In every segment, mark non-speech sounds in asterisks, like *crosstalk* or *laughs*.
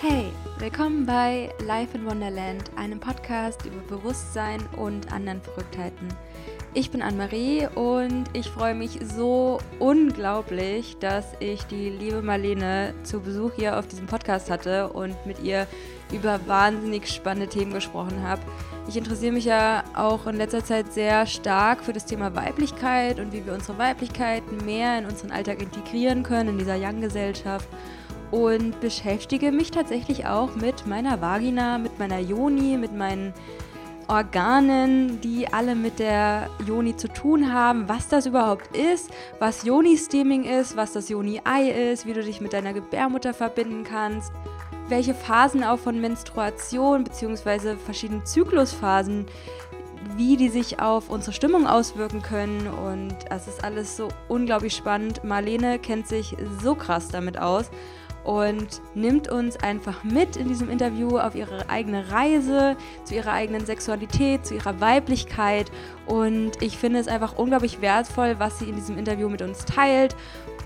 Hey, willkommen bei Life in Wonderland, einem Podcast über Bewusstsein und anderen Verrücktheiten. Ich bin Anne-Marie und ich freue mich so unglaublich, dass ich die liebe Marlene zu Besuch hier auf diesem Podcast hatte und mit ihr über wahnsinnig spannende Themen gesprochen habe. Ich interessiere mich ja auch in letzter Zeit sehr stark für das Thema Weiblichkeit und wie wir unsere Weiblichkeit mehr in unseren Alltag integrieren können, in dieser Young-Gesellschaft. Und beschäftige mich tatsächlich auch mit meiner Vagina, mit meiner Joni, mit meinen Organen, die alle mit der Joni zu tun haben, was das überhaupt ist, was Joni-Steaming ist, was das Joni-Ei ist, wie du dich mit deiner Gebärmutter verbinden kannst welche Phasen auch von Menstruation bzw. verschiedene Zyklusphasen, wie die sich auf unsere Stimmung auswirken können. Und es ist alles so unglaublich spannend. Marlene kennt sich so krass damit aus und nimmt uns einfach mit in diesem Interview auf ihre eigene Reise, zu ihrer eigenen Sexualität, zu ihrer Weiblichkeit. Und ich finde es einfach unglaublich wertvoll, was sie in diesem Interview mit uns teilt.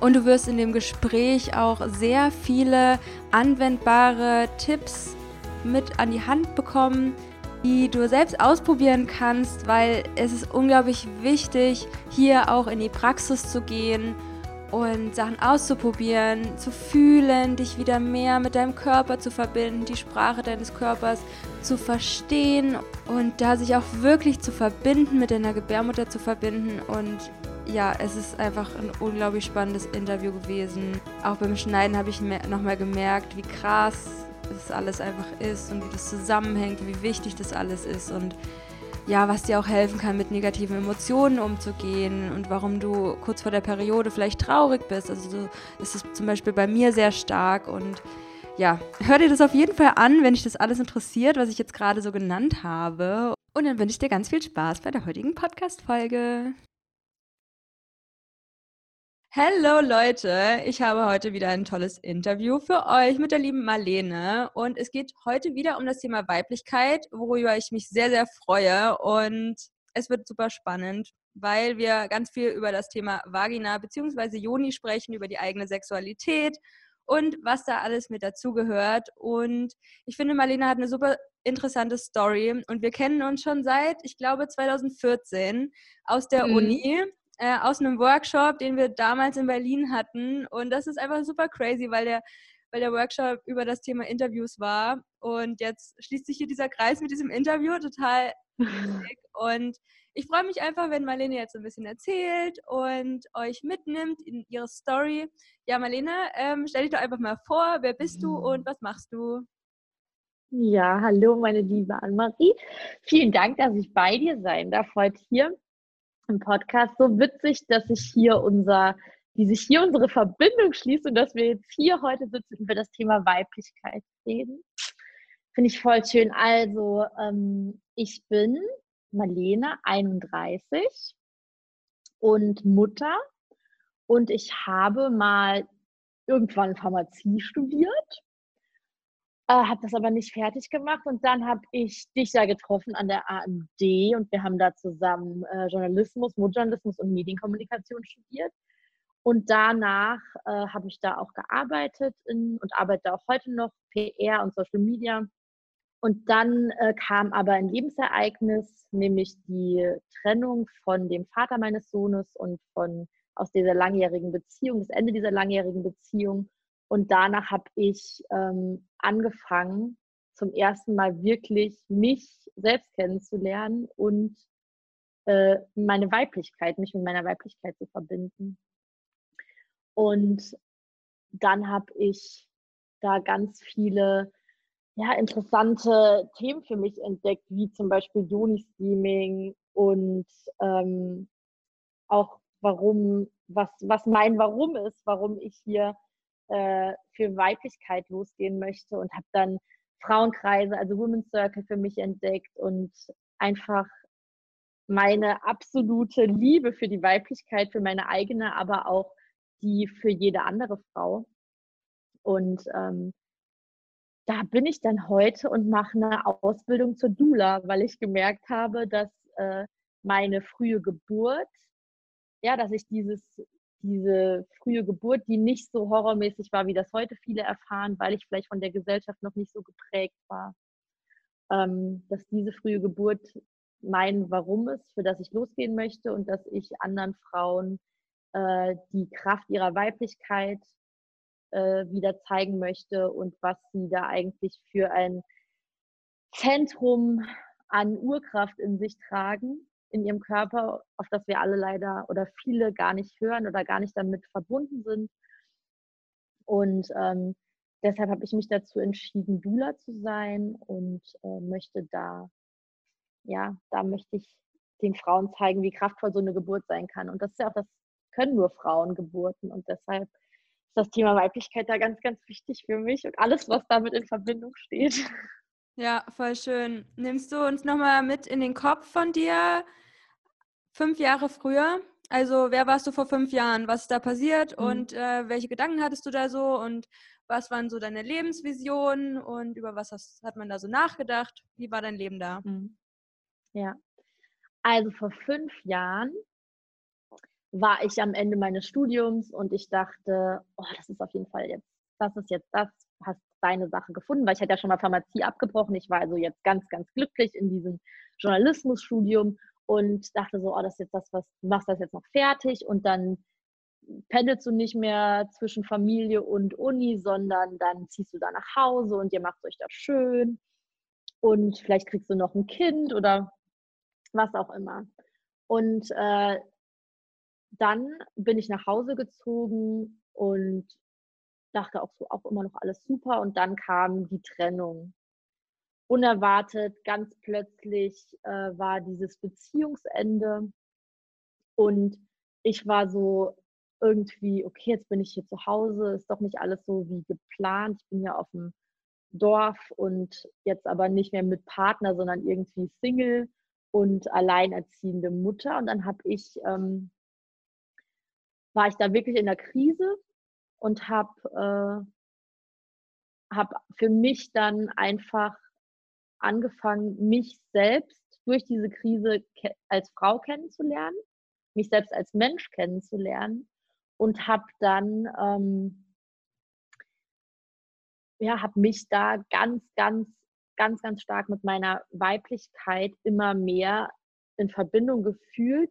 Und du wirst in dem Gespräch auch sehr viele anwendbare Tipps mit an die Hand bekommen, die du selbst ausprobieren kannst, weil es ist unglaublich wichtig, hier auch in die Praxis zu gehen und Sachen auszuprobieren, zu fühlen, dich wieder mehr mit deinem Körper zu verbinden, die Sprache deines Körpers zu verstehen und da sich auch wirklich zu verbinden, mit deiner Gebärmutter zu verbinden und ja, es ist einfach ein unglaublich spannendes Interview gewesen. Auch beim Schneiden habe ich nochmal gemerkt, wie krass das alles einfach ist und wie das zusammenhängt, wie wichtig das alles ist und ja, was dir auch helfen kann, mit negativen Emotionen umzugehen und warum du kurz vor der Periode vielleicht traurig bist. Also so ist es zum Beispiel bei mir sehr stark und ja, hör dir das auf jeden Fall an, wenn dich das alles interessiert, was ich jetzt gerade so genannt habe. Und dann wünsche ich dir ganz viel Spaß bei der heutigen Podcast-Folge. Hallo Leute, ich habe heute wieder ein tolles Interview für euch mit der lieben Marlene. Und es geht heute wieder um das Thema Weiblichkeit, worüber ich mich sehr, sehr freue. Und es wird super spannend, weil wir ganz viel über das Thema Vagina bzw. Joni sprechen, über die eigene Sexualität und was da alles mit dazugehört. Und ich finde, Marlene hat eine super interessante Story. Und wir kennen uns schon seit, ich glaube, 2014 aus der mhm. Uni äh, aus einem Workshop, den wir damals in Berlin hatten. Und das ist einfach super crazy, weil der, weil der Workshop über das Thema Interviews war. Und jetzt schließt sich hier dieser Kreis mit diesem Interview total. *laughs* und ich freue mich einfach, wenn Marlene jetzt ein bisschen erzählt und euch mitnimmt in ihre Story. Ja, Marlene, ähm, stell dich doch einfach mal vor, wer bist du und was machst du? Ja, hallo, meine liebe Anne-Marie. Vielen Dank, dass ich bei dir sein darf heute hier im Podcast. So witzig, dass sich hier unser, wie sich hier unsere Verbindung schließt und dass wir jetzt hier heute sitzen und über das Thema Weiblichkeit reden. Finde ich voll schön. Also, ähm, ich bin Marlene, 31 und Mutter. Und ich habe mal irgendwann Pharmazie studiert äh, habe das aber nicht fertig gemacht und dann habe ich dich ja getroffen an der AMD und wir haben da zusammen äh, Journalismus, Modejournalismus und Medienkommunikation studiert. Und danach äh, habe ich da auch gearbeitet in, und arbeite auch heute noch PR und Social Media. Und dann äh, kam aber ein Lebensereignis, nämlich die Trennung von dem Vater meines Sohnes und von aus dieser langjährigen Beziehung, das Ende dieser langjährigen Beziehung. Und danach habe ich ähm, angefangen, zum ersten Mal wirklich mich selbst kennenzulernen und äh, meine Weiblichkeit, mich mit meiner Weiblichkeit zu verbinden. Und dann habe ich da ganz viele ja, interessante Themen für mich entdeckt, wie zum Beispiel Joni-Steaming und ähm, auch warum, was, was mein Warum ist, warum ich hier äh, für Weiblichkeit losgehen möchte und habe dann Frauenkreise, also Women's Circle für mich entdeckt und einfach meine absolute Liebe für die Weiblichkeit, für meine eigene, aber auch die für jede andere Frau. Und ähm, da bin ich dann heute und mache eine Ausbildung zur Dula, weil ich gemerkt habe, dass äh, meine frühe Geburt, ja, dass ich dieses diese frühe Geburt, die nicht so horrormäßig war, wie das heute viele erfahren, weil ich vielleicht von der Gesellschaft noch nicht so geprägt war, ähm, dass diese frühe Geburt mein Warum ist, für das ich losgehen möchte und dass ich anderen Frauen äh, die Kraft ihrer Weiblichkeit äh, wieder zeigen möchte und was sie da eigentlich für ein Zentrum an Urkraft in sich tragen, in ihrem Körper, auf das wir alle leider oder viele gar nicht hören oder gar nicht damit verbunden sind. Und ähm, deshalb habe ich mich dazu entschieden, Dula zu sein und äh, möchte da, ja, da möchte ich den Frauen zeigen, wie kraftvoll so eine Geburt sein kann. Und das ist ja auch das können nur Frauen Geburten und deshalb ist das Thema Weiblichkeit da ganz, ganz wichtig für mich und alles, was damit in Verbindung steht. Ja, voll schön. Nimmst du uns nochmal mit in den Kopf von dir? Fünf Jahre früher. Also, wer warst du vor fünf Jahren? Was ist da passiert mhm. und äh, welche Gedanken hattest du da so und was waren so deine Lebensvisionen und über was hast, hat man da so nachgedacht? Wie war dein Leben da? Mhm. Ja, also vor fünf Jahren war ich am Ende meines Studiums und ich dachte, oh, das ist auf jeden Fall jetzt, das ist jetzt das, hast deine Sache gefunden, weil ich hatte ja schon mal Pharmazie abgebrochen. Ich war also jetzt ganz, ganz glücklich in diesem Journalismusstudium und dachte so, oh, das ist jetzt das, was du machst das jetzt noch fertig und dann pendelst du nicht mehr zwischen Familie und Uni, sondern dann ziehst du da nach Hause und ihr macht euch das schön und vielleicht kriegst du noch ein Kind oder was auch immer. Und äh, dann bin ich nach Hause gezogen und dachte auch so, auch immer noch alles super. Und dann kam die Trennung. Unerwartet, ganz plötzlich äh, war dieses Beziehungsende. Und ich war so irgendwie, okay, jetzt bin ich hier zu Hause, ist doch nicht alles so wie geplant. Ich bin ja auf dem Dorf und jetzt aber nicht mehr mit Partner, sondern irgendwie Single und alleinerziehende Mutter. Und dann habe ich ähm, war ich da wirklich in der Krise und habe äh, hab für mich dann einfach angefangen, mich selbst durch diese Krise als Frau kennenzulernen, mich selbst als Mensch kennenzulernen und habe dann ähm, ja, habe mich da ganz, ganz, ganz, ganz stark mit meiner Weiblichkeit immer mehr in Verbindung gefühlt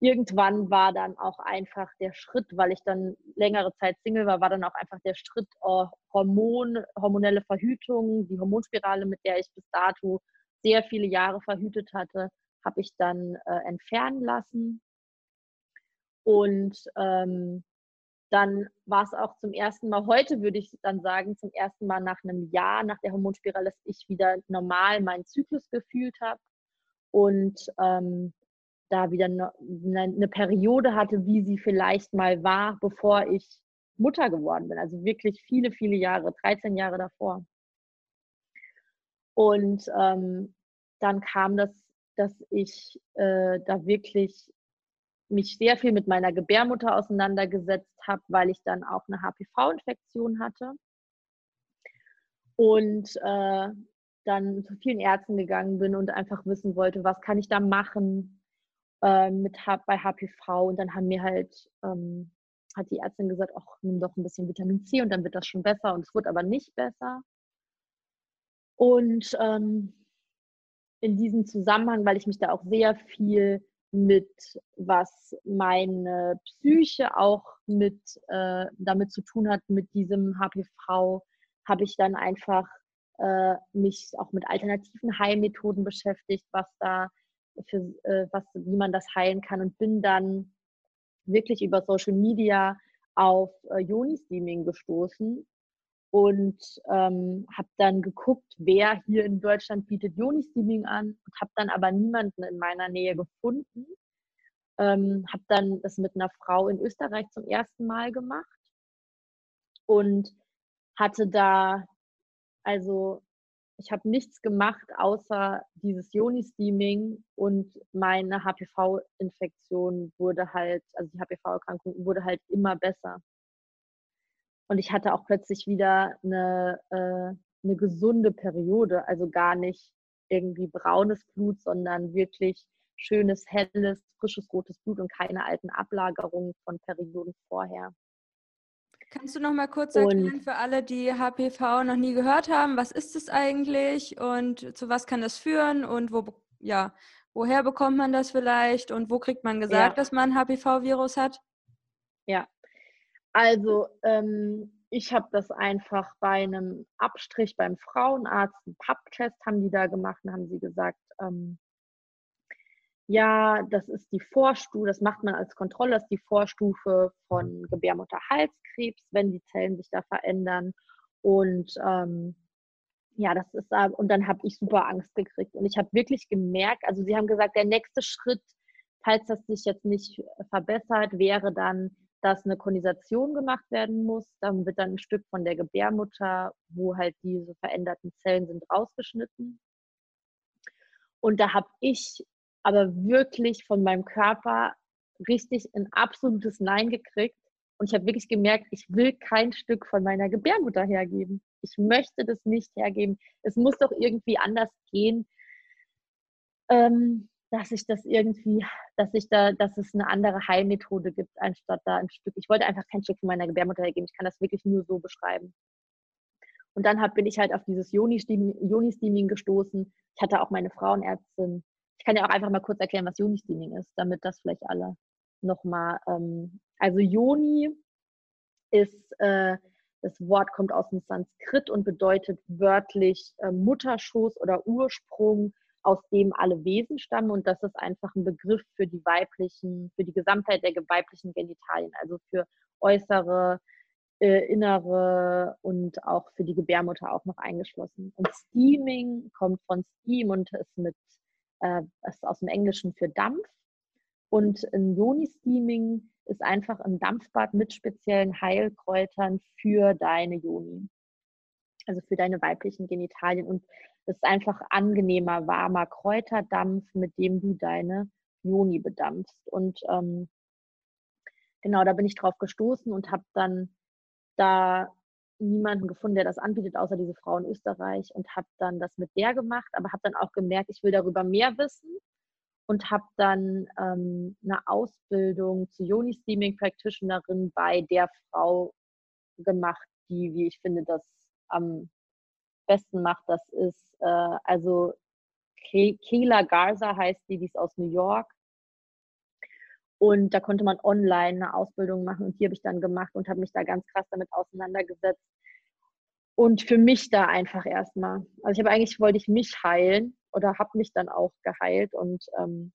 irgendwann war dann auch einfach der Schritt, weil ich dann längere Zeit Single war, war dann auch einfach der Schritt oh, Hormon, hormonelle Verhütung, die Hormonspirale, mit der ich bis dato sehr viele Jahre verhütet hatte, habe ich dann äh, entfernen lassen. Und ähm, dann war es auch zum ersten Mal, heute würde ich dann sagen, zum ersten Mal nach einem Jahr nach der Hormonspirale, dass ich wieder normal meinen Zyklus gefühlt habe. Und ähm, da wieder eine, eine Periode hatte, wie sie vielleicht mal war, bevor ich Mutter geworden bin. Also wirklich viele, viele Jahre, 13 Jahre davor. Und ähm, dann kam das, dass ich äh, da wirklich mich sehr viel mit meiner Gebärmutter auseinandergesetzt habe, weil ich dann auch eine HPV-Infektion hatte. Und äh, dann zu vielen Ärzten gegangen bin und einfach wissen wollte, was kann ich da machen, äh, mit bei HPV und dann haben mir halt, ähm, hat die Ärztin gesagt, ach, nimm doch ein bisschen Vitamin C und dann wird das schon besser und es wurde aber nicht besser. Und ähm, in diesem Zusammenhang, weil ich mich da auch sehr viel mit, was meine Psyche auch mit äh, damit zu tun hat, mit diesem HPV, habe ich dann einfach äh, mich auch mit alternativen Heilmethoden beschäftigt, was da für äh, was, wie man das heilen kann und bin dann wirklich über Social Media auf äh, Yoni-Steaming gestoßen und ähm, habe dann geguckt, wer hier in Deutschland bietet Yoni-Steaming an und habe dann aber niemanden in meiner Nähe gefunden. Ähm, habe dann das mit einer Frau in Österreich zum ersten Mal gemacht und hatte da also ich habe nichts gemacht, außer dieses Joni-Steaming und meine HPV-Infektion wurde halt, also die HPV-Erkrankung wurde halt immer besser. Und ich hatte auch plötzlich wieder eine, äh, eine gesunde Periode, also gar nicht irgendwie braunes Blut, sondern wirklich schönes, helles, frisches rotes Blut und keine alten Ablagerungen von Perioden vorher. Kannst du noch mal kurz erklären für alle, die HPV noch nie gehört haben, was ist es eigentlich und zu was kann das führen und wo, ja, woher bekommt man das vielleicht und wo kriegt man gesagt, ja. dass man HPV-Virus hat? Ja, also ähm, ich habe das einfach bei einem Abstrich beim Frauenarzt, einen Papptest haben die da gemacht und haben sie gesagt, ähm, ja, das ist die Vorstufe, das macht man als Kontrolle, das ist die Vorstufe von Gebärmutterhalskrebs, wenn die Zellen sich da verändern. Und ähm, ja, das ist, und dann habe ich super Angst gekriegt. Und ich habe wirklich gemerkt, also sie haben gesagt, der nächste Schritt, falls das sich jetzt nicht verbessert, wäre dann, dass eine Konisation gemacht werden muss. Dann wird dann ein Stück von der Gebärmutter, wo halt diese veränderten Zellen sind, rausgeschnitten. Und da habe ich aber wirklich von meinem Körper richtig ein absolutes Nein gekriegt. Und ich habe wirklich gemerkt, ich will kein Stück von meiner Gebärmutter hergeben. Ich möchte das nicht hergeben. Es muss doch irgendwie anders gehen, ähm, dass ich das irgendwie, dass ich da, dass es eine andere Heilmethode gibt, anstatt da ein Stück. Ich wollte einfach kein Stück von meiner Gebärmutter hergeben. Ich kann das wirklich nur so beschreiben. Und dann hab, bin ich halt auf dieses Joni-Steaming gestoßen. Ich hatte auch meine Frauenärztin kann ja auch einfach mal kurz erklären, was Joni-Steaming ist, damit das vielleicht alle nochmal. Ähm, also Joni ist, äh, das Wort kommt aus dem Sanskrit und bedeutet wörtlich äh, Mutterschoß oder Ursprung, aus dem alle Wesen stammen. Und das ist einfach ein Begriff für die weiblichen, für die Gesamtheit der weiblichen Genitalien, also für äußere, äh, innere und auch für die Gebärmutter auch noch eingeschlossen. Und Steaming kommt von Steam und ist mit äh, ist aus dem Englischen für Dampf. Und ein Joni-Steaming ist einfach ein Dampfbad mit speziellen Heilkräutern für deine Joni. Also für deine weiblichen Genitalien. Und es ist einfach angenehmer, warmer Kräuterdampf, mit dem du deine Joni bedampfst. Und ähm, genau, da bin ich drauf gestoßen und habe dann da niemanden gefunden, der das anbietet, außer diese Frau in Österreich und habe dann das mit der gemacht, aber habe dann auch gemerkt, ich will darüber mehr wissen und habe dann ähm, eine Ausbildung zur Yoni Steaming Practitionerin bei der Frau gemacht, die, wie ich finde, das am besten macht. Das ist äh, also Kayla Garza heißt die, die ist aus New York und da konnte man online eine Ausbildung machen und die habe ich dann gemacht und habe mich da ganz krass damit auseinandergesetzt. Und für mich da einfach erstmal. Also ich habe eigentlich, wollte ich mich heilen oder habe mich dann auch geheilt und ähm,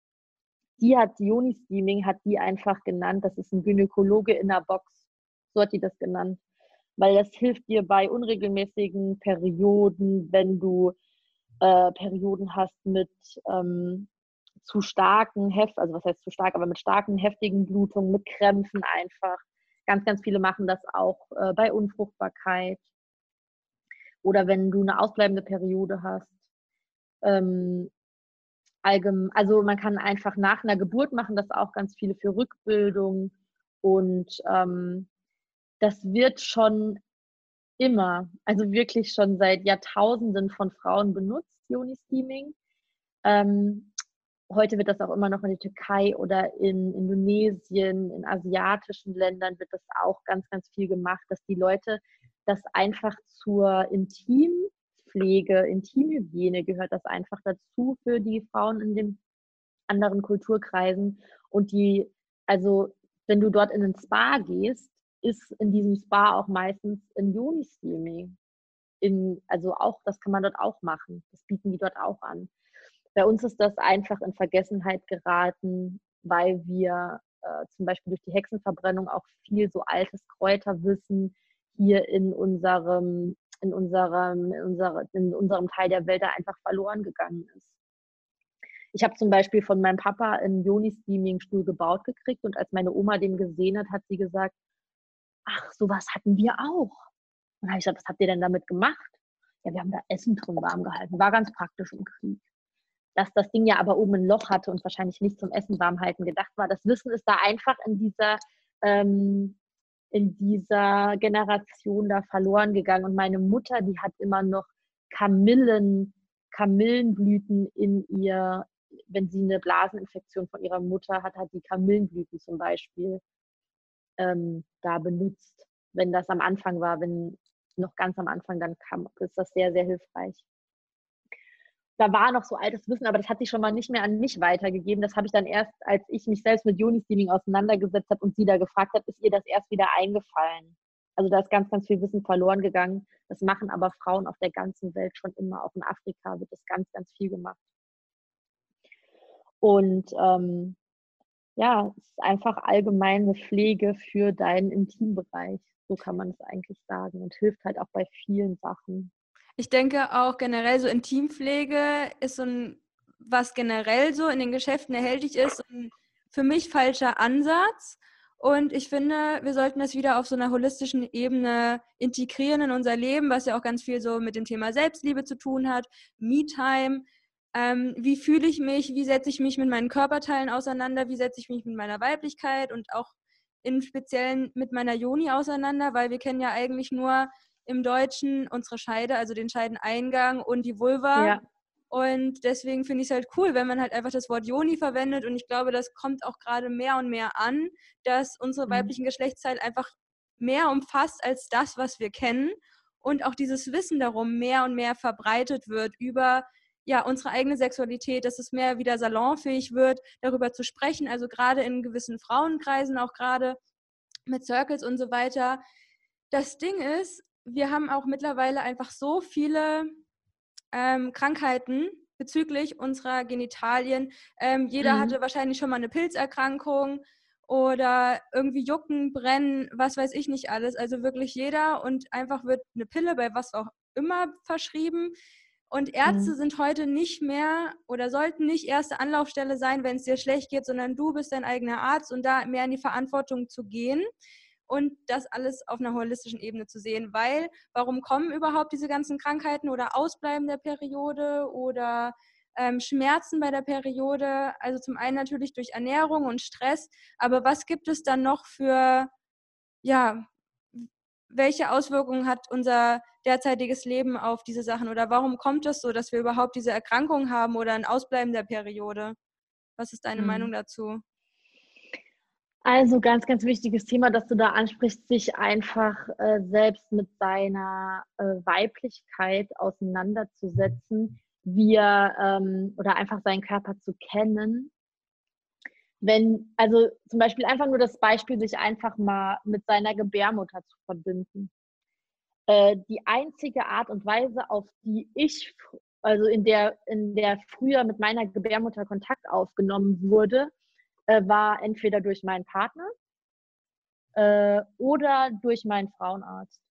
die hat, Joni Steaming hat die einfach genannt, das ist ein Gynäkologe in der Box. So hat die das genannt. Weil das hilft dir bei unregelmäßigen Perioden, wenn du äh, Perioden hast mit ähm, zu starken Heft, also was heißt zu stark, aber mit starken, heftigen Blutungen, mit Krämpfen einfach. Ganz, ganz viele machen das auch äh, bei Unfruchtbarkeit oder wenn du eine ausbleibende Periode hast. Ähm, allgemein, also man kann einfach nach einer Geburt machen das auch ganz viele für Rückbildung und ähm, das wird schon immer, also wirklich schon seit Jahrtausenden von Frauen benutzt, Joni-Steaming. Ähm, heute wird das auch immer noch in der Türkei oder in Indonesien, in asiatischen Ländern wird das auch ganz, ganz viel gemacht, dass die Leute das einfach zur Intimpflege, Intimhygiene gehört das einfach dazu für die Frauen in den anderen Kulturkreisen. Und die, also wenn du dort in ein Spa gehst, ist in diesem Spa auch meistens ein Joni-Steaming. also auch, das kann man dort auch machen. Das bieten die dort auch an. Bei uns ist das einfach in Vergessenheit geraten, weil wir äh, zum Beispiel durch die Hexenverbrennung auch viel so altes Kräuterwissen hier in unserem, in unserem, in, unserer, in unserem Teil der Welt einfach verloren gegangen ist. Ich habe zum Beispiel von meinem Papa einen Joni-Steaming-Stuhl gebaut gekriegt und als meine Oma den gesehen hat, hat sie gesagt, ach, sowas hatten wir auch. Und habe ich gesagt, was habt ihr denn damit gemacht? Ja, wir haben da Essen drin warm gehalten. War ganz praktisch im Krieg dass das Ding ja aber oben ein Loch hatte und wahrscheinlich nicht zum Essen warm halten gedacht war. Das Wissen ist da einfach in dieser, ähm, in dieser Generation da verloren gegangen. Und meine Mutter, die hat immer noch Kamillen, Kamillenblüten in ihr wenn sie eine Blaseninfektion von ihrer Mutter hat, hat die Kamillenblüten zum Beispiel ähm, da benutzt. Wenn das am Anfang war, wenn noch ganz am Anfang dann kam, ist das sehr, sehr hilfreich. Da war noch so altes Wissen, aber das hat sich schon mal nicht mehr an mich weitergegeben. Das habe ich dann erst, als ich mich selbst mit Joni-Steaming auseinandergesetzt habe und sie da gefragt hat, ist ihr das erst wieder eingefallen. Also da ist ganz, ganz viel Wissen verloren gegangen. Das machen aber Frauen auf der ganzen Welt schon immer. Auch in Afrika wird das ganz, ganz viel gemacht. Und ähm, ja, es ist einfach allgemeine Pflege für deinen Intimbereich. So kann man es eigentlich sagen und hilft halt auch bei vielen Sachen. Ich denke auch generell so Intimpflege ist so ein, was generell so in den Geschäften erhältlich ist, ein für mich falscher Ansatz. Und ich finde, wir sollten das wieder auf so einer holistischen Ebene integrieren in unser Leben, was ja auch ganz viel so mit dem Thema Selbstliebe zu tun hat, Me-Time, ähm, wie fühle ich mich, wie setze ich mich mit meinen Körperteilen auseinander, wie setze ich mich mit meiner Weiblichkeit und auch im Speziellen mit meiner Joni auseinander, weil wir kennen ja eigentlich nur im Deutschen unsere Scheide, also den Scheideneingang und die Vulva. Ja. Und deswegen finde ich es halt cool, wenn man halt einfach das Wort Joni verwendet. Und ich glaube, das kommt auch gerade mehr und mehr an, dass unsere mhm. weiblichen Geschlechtsteile einfach mehr umfasst als das, was wir kennen. Und auch dieses Wissen darum mehr und mehr verbreitet wird über ja, unsere eigene Sexualität, dass es mehr wieder salonfähig wird, darüber zu sprechen. Also gerade in gewissen Frauenkreisen, auch gerade mit Circles und so weiter. Das Ding ist, wir haben auch mittlerweile einfach so viele ähm, Krankheiten bezüglich unserer Genitalien. Ähm, jeder mhm. hatte wahrscheinlich schon mal eine Pilzerkrankung oder irgendwie Jucken, Brennen, was weiß ich nicht alles. Also wirklich jeder und einfach wird eine Pille bei was auch immer verschrieben. Und Ärzte mhm. sind heute nicht mehr oder sollten nicht erste Anlaufstelle sein, wenn es dir schlecht geht, sondern du bist dein eigener Arzt und da mehr in die Verantwortung zu gehen und das alles auf einer holistischen Ebene zu sehen. Weil, warum kommen überhaupt diese ganzen Krankheiten oder Ausbleiben der Periode oder ähm, Schmerzen bei der Periode? Also zum einen natürlich durch Ernährung und Stress, aber was gibt es dann noch für, ja, welche Auswirkungen hat unser derzeitiges Leben auf diese Sachen oder warum kommt es so, dass wir überhaupt diese Erkrankung haben oder ein Ausbleiben der Periode? Was ist deine mhm. Meinung dazu? Also ganz, ganz wichtiges Thema, dass du da ansprichst, sich einfach äh, selbst mit seiner äh, Weiblichkeit auseinanderzusetzen, wir ähm, oder einfach seinen Körper zu kennen wenn, also zum Beispiel einfach nur das Beispiel, sich einfach mal mit seiner Gebärmutter zu verbinden. Äh, die einzige Art und Weise, auf die ich, also in der, in der früher mit meiner Gebärmutter Kontakt aufgenommen wurde, äh, war entweder durch meinen Partner äh, oder durch meinen Frauenarzt.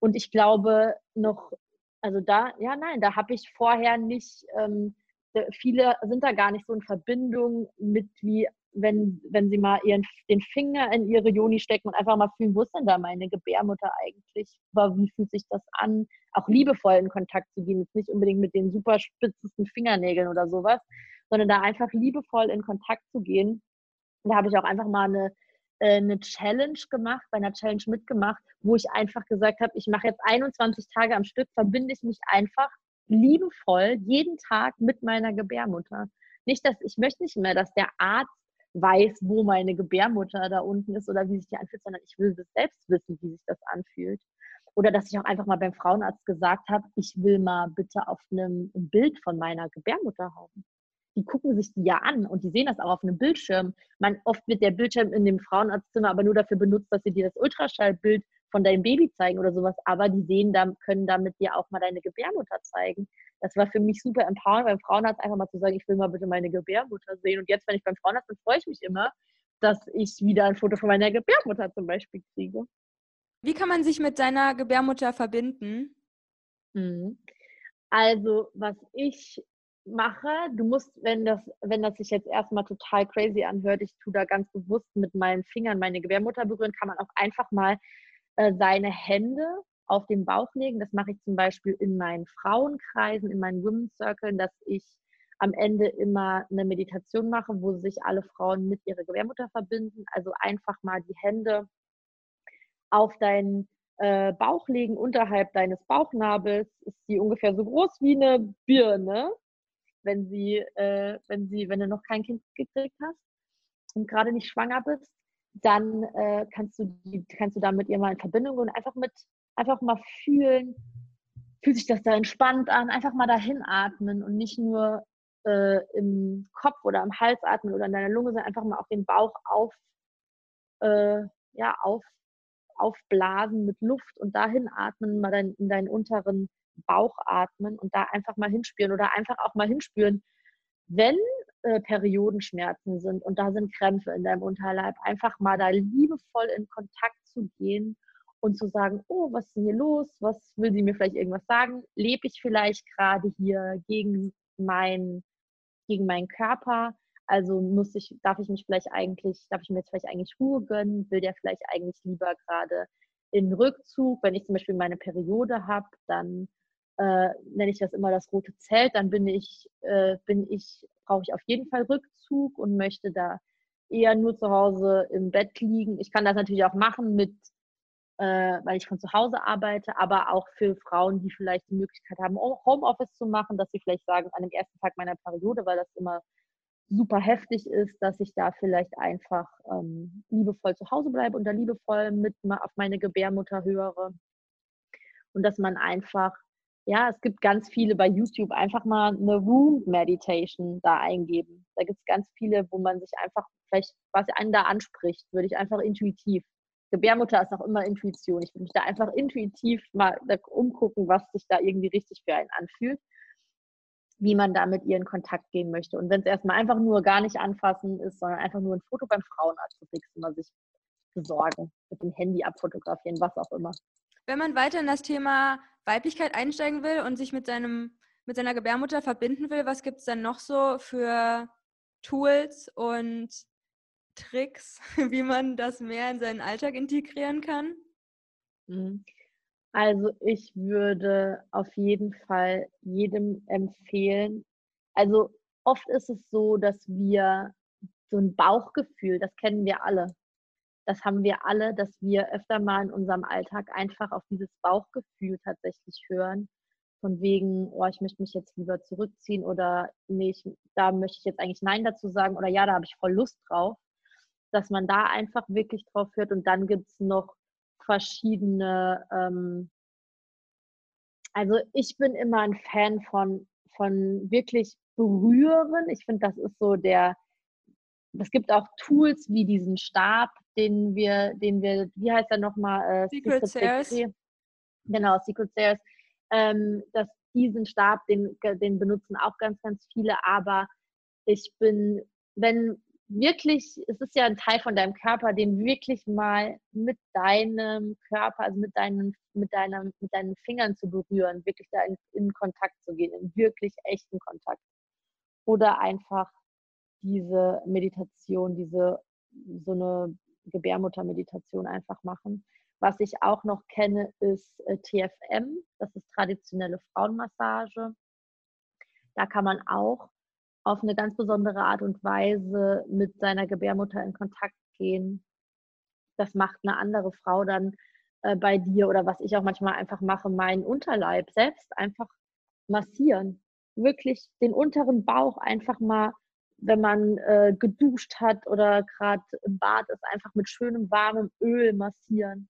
Und ich glaube noch, also da, ja, nein, da habe ich vorher nicht ähm, viele sind da gar nicht so in Verbindung mit wie wenn, wenn sie mal ihren, den Finger in ihre Joni stecken und einfach mal fühlen, wo ist denn da meine Gebärmutter eigentlich? Wie fühlt sich das an? Auch liebevoll in Kontakt zu gehen, jetzt nicht unbedingt mit den super spitzesten Fingernägeln oder sowas, sondern da einfach liebevoll in Kontakt zu gehen. Da habe ich auch einfach mal eine, äh, eine Challenge gemacht, bei einer Challenge mitgemacht, wo ich einfach gesagt habe, ich mache jetzt 21 Tage am Stück, verbinde ich mich einfach liebevoll jeden Tag mit meiner Gebärmutter. Nicht, dass ich möchte nicht mehr, dass der Arzt weiß, wo meine Gebärmutter da unten ist oder wie sich die anfühlt, sondern ich will selbst wissen, wie sich das anfühlt. Oder dass ich auch einfach mal beim Frauenarzt gesagt habe, ich will mal bitte auf einem ein Bild von meiner Gebärmutter haben. Die gucken sich die ja an und die sehen das auch auf einem Bildschirm. Man, oft wird der Bildschirm in dem Frauenarztzimmer aber nur dafür benutzt, dass sie dir das Ultraschallbild von deinem Baby zeigen oder sowas, aber die sehen dann, können damit dir auch mal deine Gebärmutter zeigen. Das war für mich super empowernd beim Frauenarzt, einfach mal zu sagen, ich will mal bitte meine Gebärmutter sehen. Und jetzt, wenn ich beim Frauenarzt bin, freue ich mich immer, dass ich wieder ein Foto von meiner Gebärmutter zum Beispiel kriege. Wie kann man sich mit seiner Gebärmutter verbinden? Mhm. Also, was ich mache, du musst, wenn das, wenn das sich jetzt erstmal total crazy anhört, ich tue da ganz bewusst mit meinen Fingern meine Gebärmutter berühren, kann man auch einfach mal äh, seine Hände auf den Bauch legen. Das mache ich zum Beispiel in meinen Frauenkreisen, in meinen Women's Circle, dass ich am Ende immer eine Meditation mache, wo sich alle Frauen mit ihrer Gebärmutter verbinden. Also einfach mal die Hände auf deinen äh, Bauch legen, unterhalb deines Bauchnabels. Ist die ungefähr so groß wie eine Birne. Wenn sie, äh, wenn sie, wenn du noch kein Kind gekriegt hast und gerade nicht schwanger bist, dann äh, kannst du die, kannst du da mit ihr mal in Verbindung gehen und einfach mit, einfach mal fühlen, fühlt sich das da entspannt an, einfach mal dahin atmen und nicht nur äh, im Kopf oder im Hals atmen oder in deiner Lunge, sondern einfach mal auch den Bauch auf, äh, ja, auf, aufblasen mit Luft und dahin atmen, mal dein, in deinen unteren Bauch atmen und da einfach mal hinspüren oder einfach auch mal hinspüren, wenn äh, Periodenschmerzen sind und da sind Krämpfe in deinem Unterleib, einfach mal da liebevoll in Kontakt zu gehen und zu sagen, oh, was ist denn hier los? Was will sie mir vielleicht irgendwas sagen? Lebe ich vielleicht gerade hier gegen mein, gegen meinen Körper? Also muss ich, darf ich mich vielleicht eigentlich, darf ich mir jetzt vielleicht eigentlich Ruhe gönnen? Will der vielleicht eigentlich lieber gerade in Rückzug? Wenn ich zum Beispiel meine Periode habe, dann äh, nenne ich das immer das rote Zelt, dann bin ich, äh, bin ich, brauche ich auf jeden Fall Rückzug und möchte da eher nur zu Hause im Bett liegen. Ich kann das natürlich auch machen mit, äh, weil ich von zu Hause arbeite, aber auch für Frauen, die vielleicht die Möglichkeit haben, Homeoffice zu machen, dass sie vielleicht sagen, an dem ersten Tag meiner Periode, weil das immer super heftig ist, dass ich da vielleicht einfach ähm, liebevoll zu Hause bleibe und da liebevoll mit auf meine Gebärmutter höre und dass man einfach ja, es gibt ganz viele bei YouTube, einfach mal eine Room Meditation da eingeben. Da gibt es ganz viele, wo man sich einfach vielleicht, was einen da anspricht, würde ich einfach intuitiv. Gebärmutter ist auch immer Intuition. Ich würde mich da einfach intuitiv mal umgucken, was sich da irgendwie richtig für einen anfühlt, wie man da mit ihr in Kontakt gehen möchte. Und wenn es erstmal einfach nur gar nicht anfassen ist, sondern einfach nur ein Foto beim Frauenarzt zu fixen, mal sich besorgen, mit dem Handy abfotografieren, was auch immer. Wenn man weiter in das Thema Weiblichkeit einsteigen will und sich mit, seinem, mit seiner Gebärmutter verbinden will, was gibt es dann noch so für Tools und Tricks, *laughs* wie man das mehr in seinen Alltag integrieren kann? Mhm. Also ich würde auf jeden Fall jedem empfehlen, also oft ist es so, dass wir so ein Bauchgefühl, das kennen wir alle das haben wir alle, dass wir öfter mal in unserem Alltag einfach auf dieses Bauchgefühl tatsächlich hören. Von wegen, oh, ich möchte mich jetzt lieber zurückziehen oder nee, ich, da möchte ich jetzt eigentlich Nein dazu sagen oder ja, da habe ich voll Lust drauf. Dass man da einfach wirklich drauf hört und dann gibt es noch verschiedene, ähm, also ich bin immer ein Fan von, von wirklich berühren. Ich finde, das ist so der, es gibt auch Tools wie diesen Stab, den wir, den wir, wie heißt er nochmal? Äh, Secret, Secret Sales. Genau, Secret Sales. Ähm, dass diesen Stab, den, den benutzen auch ganz, ganz viele, aber ich bin, wenn wirklich, es ist ja ein Teil von deinem Körper, den wirklich mal mit deinem Körper, also mit deinen, mit deinem, mit deinen Fingern zu berühren, wirklich da in, in Kontakt zu gehen, in wirklich echten Kontakt. Oder einfach diese Meditation, diese so eine Gebärmuttermeditation einfach machen. Was ich auch noch kenne, ist äh, TFM, das ist traditionelle Frauenmassage. Da kann man auch auf eine ganz besondere Art und Weise mit seiner Gebärmutter in Kontakt gehen. Das macht eine andere Frau dann äh, bei dir oder was ich auch manchmal einfach mache, meinen Unterleib selbst einfach massieren. Wirklich den unteren Bauch einfach mal wenn man äh, geduscht hat oder gerade im Bad ist, einfach mit schönem warmem Öl massieren.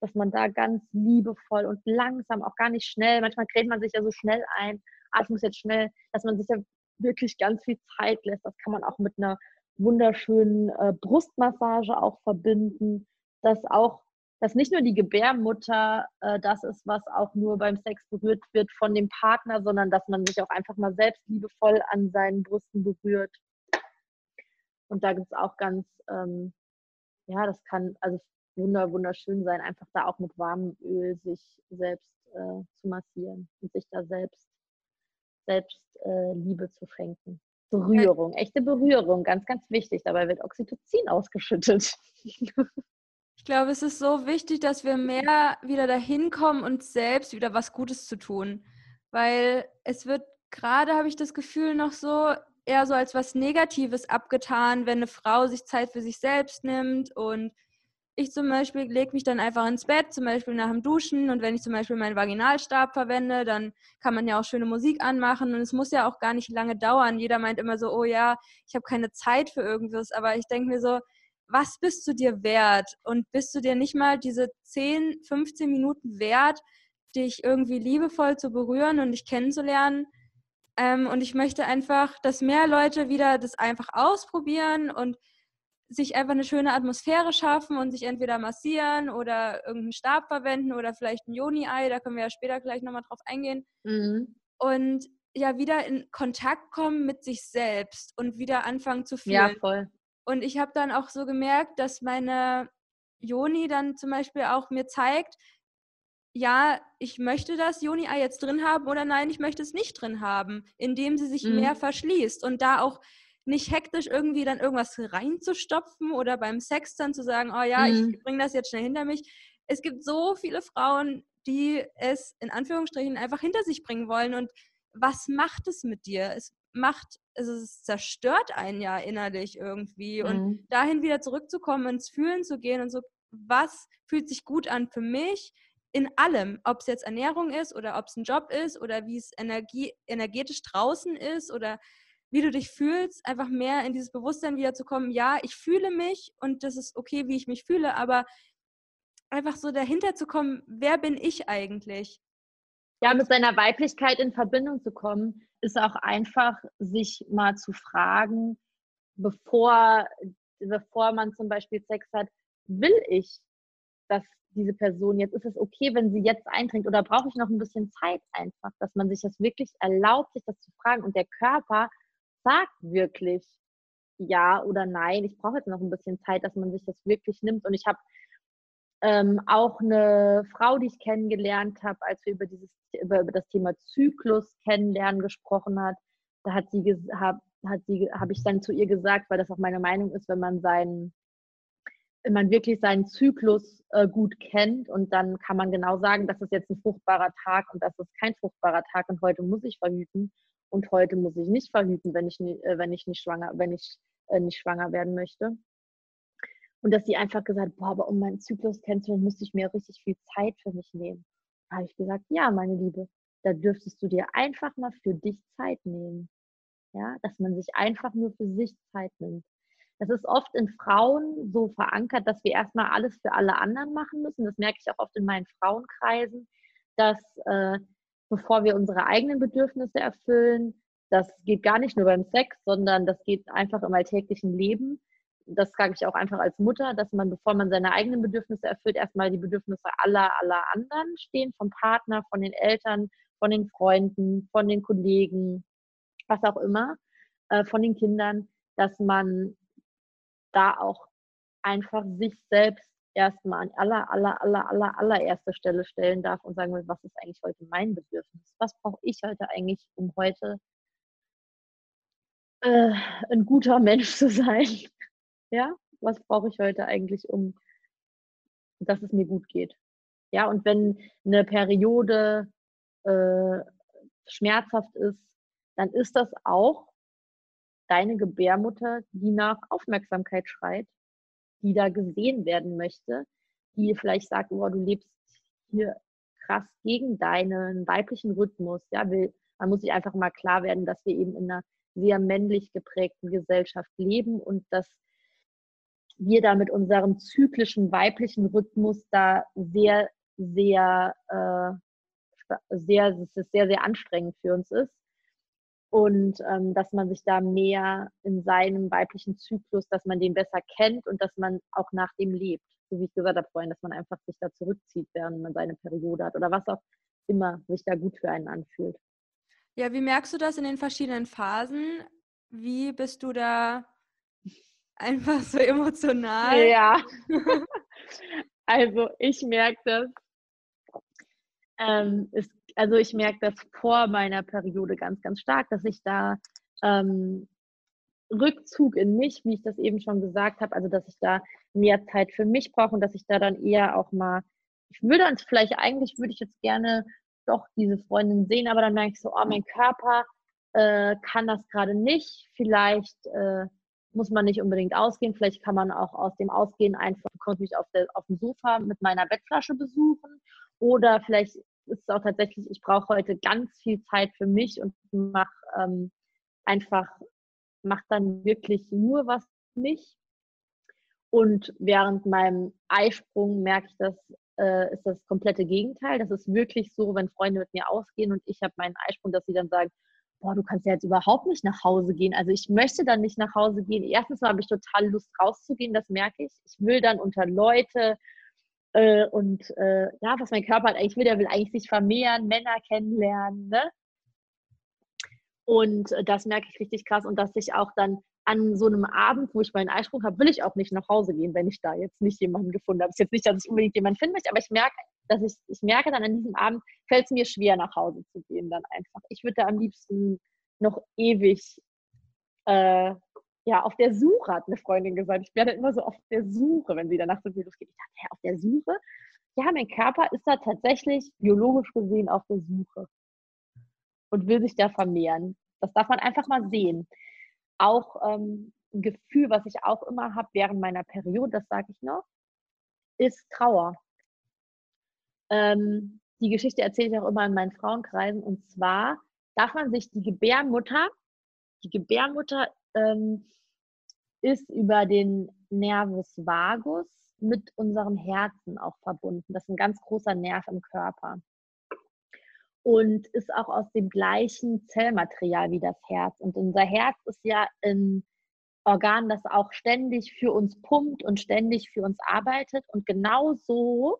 Dass man da ganz liebevoll und langsam, auch gar nicht schnell, manchmal cremt man sich ja so schnell ein, Atem ist jetzt schnell, dass man sich ja wirklich ganz viel Zeit lässt. Das kann man auch mit einer wunderschönen äh, Brustmassage auch verbinden, dass auch dass nicht nur die Gebärmutter äh, das ist, was auch nur beim Sex berührt wird von dem Partner, sondern dass man sich auch einfach mal selbst liebevoll an seinen Brüsten berührt. Und da gibt es auch ganz, ähm, ja, das kann also wunder, wunderschön sein, einfach da auch mit warmem Öl sich selbst äh, zu massieren und sich da selbst, selbst äh, Liebe zu schenken. Berührung, echte Berührung, ganz, ganz wichtig. Dabei wird Oxytocin ausgeschüttet. *laughs* Ich glaube, es ist so wichtig, dass wir mehr wieder dahin kommen, uns selbst wieder was Gutes zu tun. Weil es wird gerade, habe ich das Gefühl, noch so eher so als was Negatives abgetan, wenn eine Frau sich Zeit für sich selbst nimmt. Und ich zum Beispiel lege mich dann einfach ins Bett, zum Beispiel nach dem Duschen und wenn ich zum Beispiel meinen Vaginalstab verwende, dann kann man ja auch schöne Musik anmachen und es muss ja auch gar nicht lange dauern. Jeder meint immer so, oh ja, ich habe keine Zeit für irgendwas, aber ich denke mir so, was bist du dir wert? Und bist du dir nicht mal diese 10, 15 Minuten wert, dich irgendwie liebevoll zu berühren und dich kennenzulernen? Ähm, und ich möchte einfach, dass mehr Leute wieder das einfach ausprobieren und sich einfach eine schöne Atmosphäre schaffen und sich entweder massieren oder irgendeinen Stab verwenden oder vielleicht ein Joni-Ei, da können wir ja später gleich nochmal drauf eingehen. Mhm. Und ja, wieder in Kontakt kommen mit sich selbst und wieder anfangen zu fühlen. Ja, voll. Und ich habe dann auch so gemerkt, dass meine Joni dann zum Beispiel auch mir zeigt, ja, ich möchte das Joni-Ei jetzt drin haben oder nein, ich möchte es nicht drin haben, indem sie sich mhm. mehr verschließt und da auch nicht hektisch irgendwie dann irgendwas reinzustopfen oder beim Sex dann zu sagen, oh ja, mhm. ich bringe das jetzt schnell hinter mich. Es gibt so viele Frauen, die es in Anführungsstrichen einfach hinter sich bringen wollen. Und was macht es mit dir? Es macht, also es zerstört einen ja innerlich irgendwie. Mhm. Und dahin wieder zurückzukommen, ins Fühlen zu gehen und so, was fühlt sich gut an für mich? in allem, ob es jetzt Ernährung ist oder ob es ein Job ist oder wie es Energie, energetisch draußen ist oder wie du dich fühlst, einfach mehr in dieses Bewusstsein wiederzukommen, ja, ich fühle mich und das ist okay, wie ich mich fühle, aber einfach so dahinter zu kommen, wer bin ich eigentlich? Ja, mit seiner Weiblichkeit in Verbindung zu kommen, ist auch einfach, sich mal zu fragen, bevor, bevor man zum Beispiel Sex hat, will ich, dass diese Person jetzt, ist es okay, wenn sie jetzt eintrinkt oder brauche ich noch ein bisschen Zeit einfach, dass man sich das wirklich erlaubt, sich das zu fragen und der Körper sagt wirklich ja oder nein. Ich brauche jetzt noch ein bisschen Zeit, dass man sich das wirklich nimmt. Und ich habe ähm, auch eine Frau, die ich kennengelernt habe, als wir über dieses über, über das Thema Zyklus kennenlernen gesprochen hat, da hat sie hab, hat sie habe ich dann zu ihr gesagt, weil das auch meine Meinung ist, wenn man seinen wenn man wirklich seinen Zyklus äh, gut kennt und dann kann man genau sagen, das ist jetzt ein fruchtbarer Tag und das ist kein fruchtbarer Tag und heute muss ich verhüten und heute muss ich nicht verhüten, wenn ich, äh, wenn ich nicht schwanger, wenn ich äh, nicht schwanger werden möchte. Und dass sie einfach gesagt, boah, aber um meinen Zyklus kennenzulernen, müsste ich mir richtig viel Zeit für mich nehmen. Da habe ich gesagt, ja, meine Liebe, da dürftest du dir einfach mal für dich Zeit nehmen. Ja, dass man sich einfach nur für sich Zeit nimmt. Das ist oft in Frauen so verankert, dass wir erstmal alles für alle anderen machen müssen. Das merke ich auch oft in meinen Frauenkreisen, dass äh, bevor wir unsere eigenen Bedürfnisse erfüllen. Das geht gar nicht nur beim Sex, sondern das geht einfach im alltäglichen Leben. Das sage ich auch einfach als Mutter, dass man, bevor man seine eigenen Bedürfnisse erfüllt, erstmal die Bedürfnisse aller, aller anderen stehen, vom Partner, von den Eltern, von den Freunden, von den Kollegen, was auch immer, äh, von den Kindern, dass man da auch einfach sich selbst erstmal an aller, aller, aller, aller, allererster Stelle stellen darf und sagen will, was ist eigentlich heute mein Bedürfnis? Was brauche ich heute eigentlich, um heute äh, ein guter Mensch zu sein? Ja, was brauche ich heute eigentlich, um dass es mir gut geht? Ja, und wenn eine Periode äh, schmerzhaft ist, dann ist das auch deine Gebärmutter, die nach Aufmerksamkeit schreit die da gesehen werden möchte, die vielleicht sagt, oh, du lebst hier krass gegen deinen weiblichen Rhythmus. Ja, will, man muss sich einfach mal klar werden, dass wir eben in einer sehr männlich geprägten Gesellschaft leben und dass wir da mit unserem zyklischen weiblichen Rhythmus da sehr, sehr, äh, sehr, es ist sehr, sehr anstrengend für uns ist und ähm, dass man sich da mehr in seinem weiblichen Zyklus, dass man den besser kennt und dass man auch nach dem lebt. So wie ich gesagt habe vorhin, dass man einfach sich da zurückzieht, während man seine Periode hat oder was auch immer sich da gut für einen anfühlt. Ja, wie merkst du das in den verschiedenen Phasen? Wie bist du da einfach so emotional? Ja. *laughs* also ich merke das. Ähm, es also ich merke das vor meiner Periode ganz, ganz stark, dass ich da ähm, Rückzug in mich, wie ich das eben schon gesagt habe, also dass ich da mehr Zeit für mich brauche und dass ich da dann eher auch mal, ich würde dann vielleicht eigentlich würde ich jetzt gerne doch diese Freundin sehen, aber dann merke ich so, oh, mein Körper äh, kann das gerade nicht, vielleicht äh, muss man nicht unbedingt ausgehen. Vielleicht kann man auch aus dem Ausgehen einfach, kannst mich auf, der, auf dem Sofa mit meiner Bettflasche besuchen. Oder vielleicht ist es auch tatsächlich, ich brauche heute ganz viel Zeit für mich und mache ähm, einfach, mache dann wirklich nur was für mich. Und während meinem Eisprung merke ich, dass äh, ist das komplette Gegenteil. Das ist wirklich so, wenn Freunde mit mir ausgehen und ich habe meinen Eisprung, dass sie dann sagen, boah, du kannst ja jetzt überhaupt nicht nach Hause gehen. Also ich möchte dann nicht nach Hause gehen. Erstens habe ich total Lust rauszugehen, das merke ich. Ich will dann unter Leute äh, und äh, ja, was mein Körper eigentlich will, der will eigentlich sich vermehren, Männer kennenlernen. Ne? Und äh, das merke ich richtig krass und dass ich auch dann an so einem Abend, wo ich meinen Eisprung habe, will ich auch nicht nach Hause gehen, wenn ich da jetzt nicht jemanden gefunden habe. Es ist jetzt nicht, dass ich unbedingt jemanden finden möchte, aber ich merke, dass ich, ich merke dann an diesem Abend, fällt es mir schwer, nach Hause zu gehen dann einfach. Ich würde da am liebsten noch ewig äh, ja, auf der Suche, hat eine Freundin gesagt. Ich werde immer so auf der Suche, wenn sie danach so viel losgeht. Ich dachte, hä, auf der Suche? Ja, mein Körper ist da tatsächlich biologisch gesehen auf der Suche und will sich da vermehren. Das darf man einfach mal sehen. Auch ähm, ein Gefühl, was ich auch immer habe während meiner Periode, das sage ich noch, ist Trauer. Ähm, die Geschichte erzähle ich auch immer in meinen Frauenkreisen. Und zwar darf man sich die Gebärmutter, die Gebärmutter ähm, ist über den Nervus vagus mit unserem Herzen auch verbunden. Das ist ein ganz großer Nerv im Körper. Und ist auch aus dem gleichen Zellmaterial wie das Herz. Und unser Herz ist ja ein Organ, das auch ständig für uns pumpt und ständig für uns arbeitet. Und genauso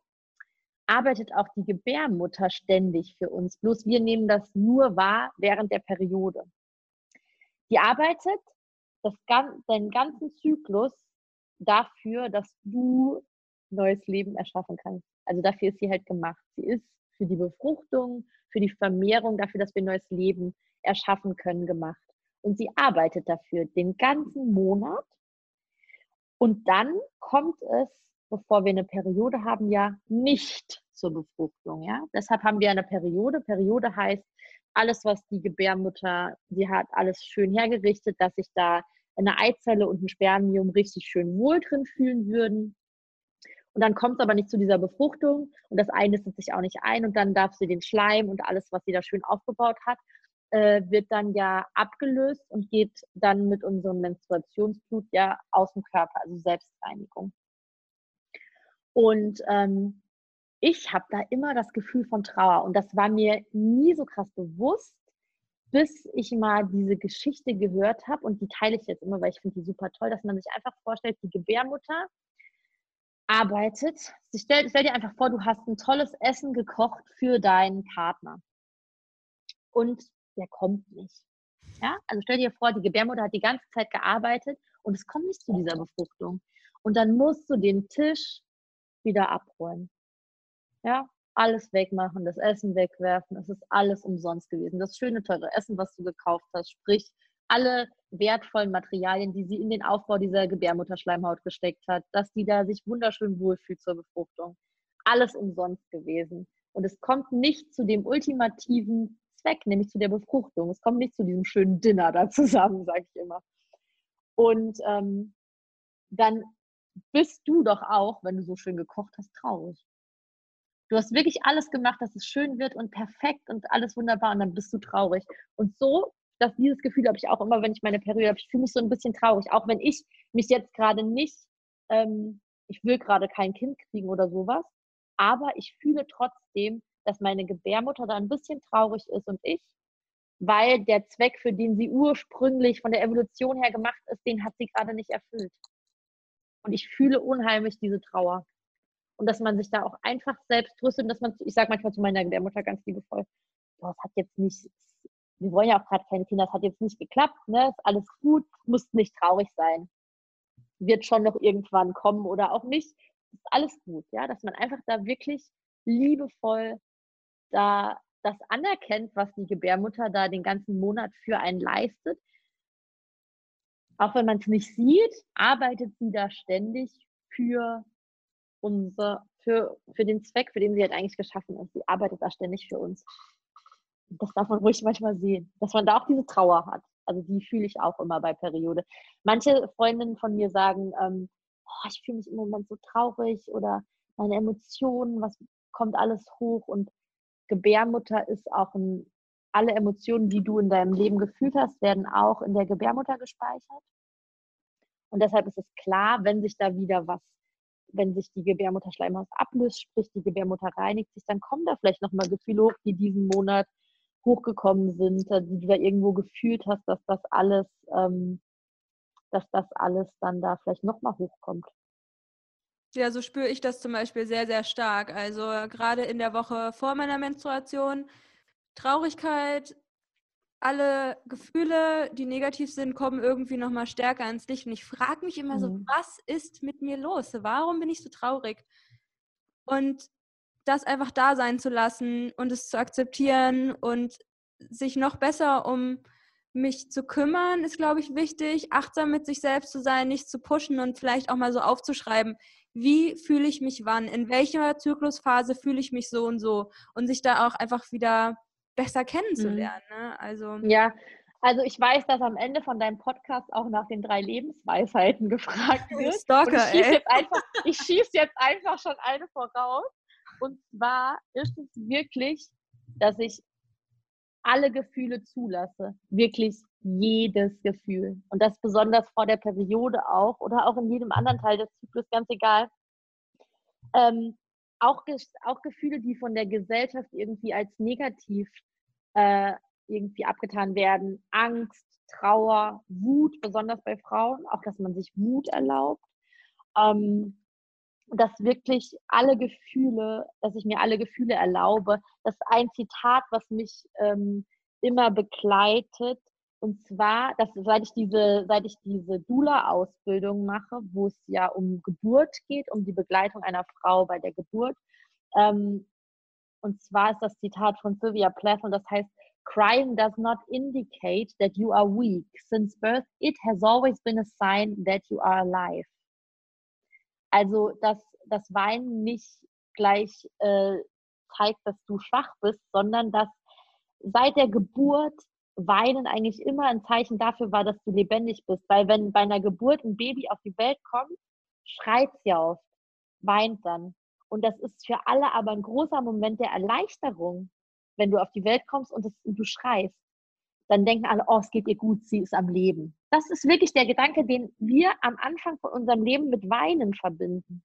arbeitet auch die Gebärmutter ständig für uns. Bloß wir nehmen das nur wahr während der Periode. Die arbeitet das, deinen ganzen Zyklus dafür, dass du neues Leben erschaffen kannst. Also dafür ist sie halt gemacht. Sie ist für die Befruchtung, für die Vermehrung, dafür, dass wir neues Leben erschaffen können, gemacht. Und sie arbeitet dafür den ganzen Monat. Und dann kommt es bevor wir eine Periode haben, ja nicht zur Befruchtung. Ja? Deshalb haben wir eine Periode. Periode heißt, alles, was die Gebärmutter, sie hat alles schön hergerichtet, dass sich da eine Eizelle und ein Spermium richtig schön wohl drin fühlen würden. Und dann kommt es aber nicht zu dieser Befruchtung und das eine setzt sich auch nicht ein und dann darf sie den Schleim und alles, was sie da schön aufgebaut hat, äh, wird dann ja abgelöst und geht dann mit unserem Menstruationsblut ja aus dem Körper, also Selbstreinigung. Und ähm, ich habe da immer das Gefühl von Trauer. Und das war mir nie so krass bewusst, bis ich mal diese Geschichte gehört habe. Und die teile ich jetzt immer, weil ich finde die super toll, dass man sich einfach vorstellt, die Gebärmutter arbeitet. Stell, stell dir einfach vor, du hast ein tolles Essen gekocht für deinen Partner. Und der kommt nicht. Ja? Also stell dir vor, die Gebärmutter hat die ganze Zeit gearbeitet und es kommt nicht zu dieser Befruchtung. Und dann musst du den Tisch wieder abräumen. Ja, alles wegmachen, das Essen wegwerfen, es ist alles umsonst gewesen. Das schöne, teure Essen, was du gekauft hast, sprich alle wertvollen Materialien, die sie in den Aufbau dieser Gebärmutterschleimhaut gesteckt hat, dass die da sich wunderschön wohlfühlt zur Befruchtung. Alles umsonst gewesen. Und es kommt nicht zu dem ultimativen Zweck, nämlich zu der Befruchtung. Es kommt nicht zu diesem schönen Dinner da *laughs* zusammen, sage ich immer. Und ähm, dann bist du doch auch, wenn du so schön gekocht hast, traurig. Du hast wirklich alles gemacht, dass es schön wird und perfekt und alles wunderbar und dann bist du traurig. Und so, dass dieses Gefühl habe ich auch immer, wenn ich meine Periode habe. Ich fühle mich so ein bisschen traurig, auch wenn ich mich jetzt gerade nicht, ähm, ich will gerade kein Kind kriegen oder sowas, aber ich fühle trotzdem, dass meine Gebärmutter da ein bisschen traurig ist und ich, weil der Zweck, für den sie ursprünglich von der Evolution her gemacht ist, den hat sie gerade nicht erfüllt. Und ich fühle unheimlich diese Trauer. Und dass man sich da auch einfach selbst tröstet und dass man, ich sage manchmal zu meiner Mutter ganz liebevoll, das hat jetzt nicht, wir wollen ja auch gerade keine Kinder, das hat jetzt nicht geklappt, ne? Ist alles gut, muss nicht traurig sein. Wird schon noch irgendwann kommen oder auch nicht. Ist alles gut, ja, dass man einfach da wirklich liebevoll da das anerkennt, was die Gebärmutter da den ganzen Monat für einen leistet auch wenn man es nicht sieht, arbeitet sie da ständig für unser, für, für den Zweck, für den sie halt eigentlich geschaffen ist. Sie arbeitet da ständig für uns. Das darf man ruhig manchmal sehen, dass man da auch diese Trauer hat. Also die fühle ich auch immer bei Periode. Manche Freundinnen von mir sagen, ähm, oh, ich fühle mich im Moment so traurig oder meine Emotionen, was kommt alles hoch und Gebärmutter ist auch ein, alle Emotionen, die du in deinem Leben gefühlt hast, werden auch in der Gebärmutter gespeichert. Und deshalb ist es klar, wenn sich da wieder was, wenn sich die Gebärmutterschleimhaut ablöst, sprich die Gebärmutter reinigt sich, dann kommen da vielleicht nochmal Gefühle hoch, die diesen Monat hochgekommen sind, die du da irgendwo gefühlt hast, dass das alles, ähm, dass das alles dann da vielleicht nochmal hochkommt. Ja, so spüre ich das zum Beispiel sehr, sehr stark. Also gerade in der Woche vor meiner Menstruation, Traurigkeit, alle Gefühle, die negativ sind, kommen irgendwie nochmal stärker ins Licht. Und ich frage mich immer mhm. so, was ist mit mir los? Warum bin ich so traurig? Und das einfach da sein zu lassen und es zu akzeptieren und sich noch besser um mich zu kümmern, ist, glaube ich, wichtig. Achtsam mit sich selbst zu sein, nicht zu pushen und vielleicht auch mal so aufzuschreiben, wie fühle ich mich wann, in welcher Zyklusphase fühle ich mich so und so und sich da auch einfach wieder besser kennenzulernen. Mhm. Ne? Also ja, also ich weiß, dass am Ende von deinem Podcast auch nach den drei Lebensweisheiten *laughs* gefragt wird. Stalker, ich schieße jetzt, einfach, schieß jetzt einfach schon eine voraus. Und zwar ist es wirklich, dass ich alle Gefühle zulasse. Wirklich jedes Gefühl. Und das besonders vor der Periode auch oder auch in jedem anderen Teil des Zyklus, ganz egal. Ähm, auch, auch Gefühle, die von der Gesellschaft irgendwie als negativ äh, irgendwie abgetan werden. Angst, Trauer, Wut, besonders bei Frauen, auch dass man sich Wut erlaubt. Ähm, dass wirklich alle Gefühle, dass ich mir alle Gefühle erlaube. Das ist ein Zitat, was mich ähm, immer begleitet. Und zwar, dass seit ich diese, seit ich diese Dula-Ausbildung mache, wo es ja um Geburt geht, um die Begleitung einer Frau bei der Geburt. Ähm, und zwar ist das Zitat von Sylvia Plath und das heißt, Crying does not indicate that you are weak. Since birth, it has always been a sign that you are alive. Also, dass das Weinen nicht gleich äh, zeigt, dass du schwach bist, sondern dass seit der Geburt Weinen eigentlich immer ein Zeichen dafür war, dass du lebendig bist. Weil wenn bei einer Geburt ein Baby auf die Welt kommt, schreit sie oft, weint dann. Und das ist für alle aber ein großer Moment der Erleichterung, wenn du auf die Welt kommst und, das, und du schreist. Dann denken alle, oh, es geht ihr gut, sie ist am Leben. Das ist wirklich der Gedanke, den wir am Anfang von unserem Leben mit Weinen verbinden.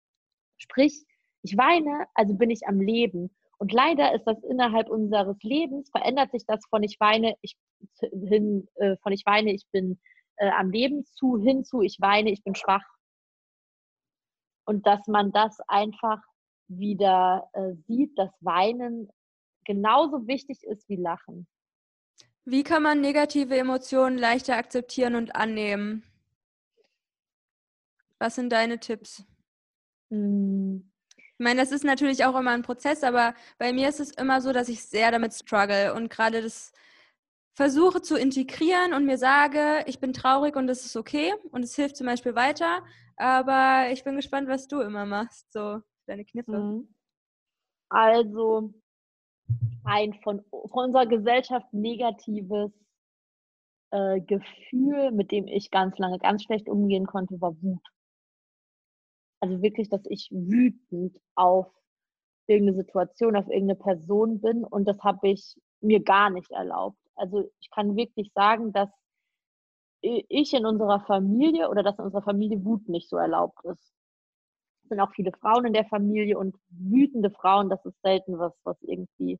Sprich, ich weine, also bin ich am Leben. Und leider ist das innerhalb unseres Lebens, verändert sich das von ich weine, ich hin, äh, von ich weine, ich bin äh, am Leben zu, hin zu ich weine, ich bin schwach. Und dass man das einfach wieder äh, sieht, dass Weinen genauso wichtig ist wie Lachen. Wie kann man negative Emotionen leichter akzeptieren und annehmen? Was sind deine Tipps? Hm. Ich meine, das ist natürlich auch immer ein Prozess, aber bei mir ist es immer so, dass ich sehr damit struggle und gerade das versuche zu integrieren und mir sage, ich bin traurig und das ist okay und es hilft zum Beispiel weiter. Aber ich bin gespannt, was du immer machst, so deine Kniffe. Hm. Also, ein von, von unserer Gesellschaft negatives äh, Gefühl, mit dem ich ganz lange ganz schlecht umgehen konnte, war Wut. Also wirklich, dass ich wütend auf irgendeine Situation, auf irgendeine Person bin und das habe ich mir gar nicht erlaubt. Also ich kann wirklich sagen, dass ich in unserer Familie oder dass in unserer Familie Wut nicht so erlaubt ist. Sind auch viele Frauen in der Familie und wütende Frauen, das ist selten was, was irgendwie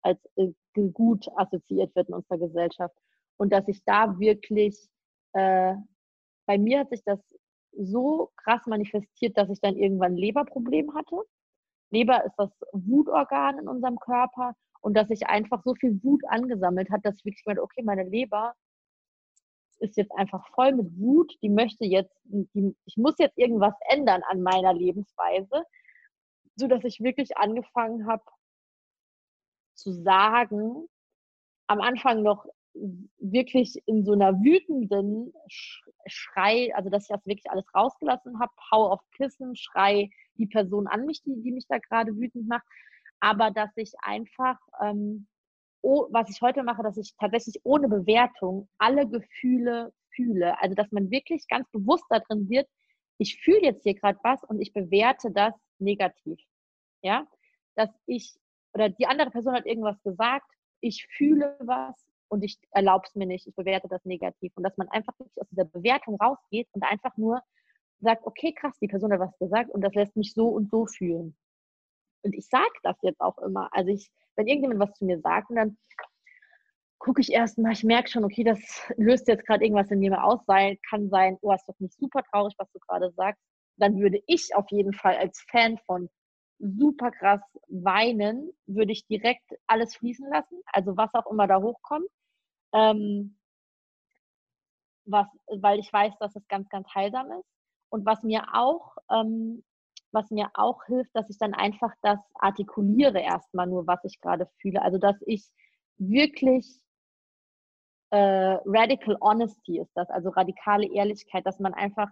als äh, gut assoziiert wird in unserer Gesellschaft. Und dass ich da wirklich, äh, bei mir hat sich das so krass manifestiert, dass ich dann irgendwann Leberproblem hatte. Leber ist das Wutorgan in unserem Körper und dass sich einfach so viel Wut angesammelt hat, dass ich wirklich meinte, okay, meine Leber ist jetzt einfach voll mit Wut, die möchte jetzt, die, ich muss jetzt irgendwas ändern an meiner Lebensweise, so dass ich wirklich angefangen habe, zu sagen, am Anfang noch wirklich in so einer wütenden Schrei, also dass ich das wirklich alles rausgelassen habe, hau auf Kissen, schrei die Person an mich, die, die mich da gerade wütend macht, aber dass ich einfach ähm, oh, was ich heute mache, dass ich tatsächlich ohne Bewertung alle Gefühle fühle. Also dass man wirklich ganz bewusst darin wird, ich fühle jetzt hier gerade was und ich bewerte das negativ. Ja, dass ich oder die andere Person hat irgendwas gesagt, ich fühle was und ich erlaube es mir nicht, ich bewerte das negativ. Und dass man einfach wirklich aus dieser Bewertung rausgeht und einfach nur sagt, okay, krass, die Person hat was gesagt und das lässt mich so und so fühlen. Und ich sage das jetzt auch immer. Also ich, wenn irgendjemand was zu mir sagt und dann gucke ich erstmal, ich merke schon, okay, das löst jetzt gerade irgendwas in mir aus, sein, kann sein, oh, ist doch nicht super traurig, was du gerade sagst. Dann würde ich auf jeden Fall als Fan von super krass weinen, würde ich direkt alles fließen lassen, also was auch immer da hochkommt. Ähm, was, weil ich weiß, dass es ganz, ganz heilsam ist. Und was mir auch, ähm, was mir auch hilft, dass ich dann einfach das artikuliere erstmal nur, was ich gerade fühle. Also dass ich wirklich äh, radical honesty ist das, also radikale Ehrlichkeit, dass man einfach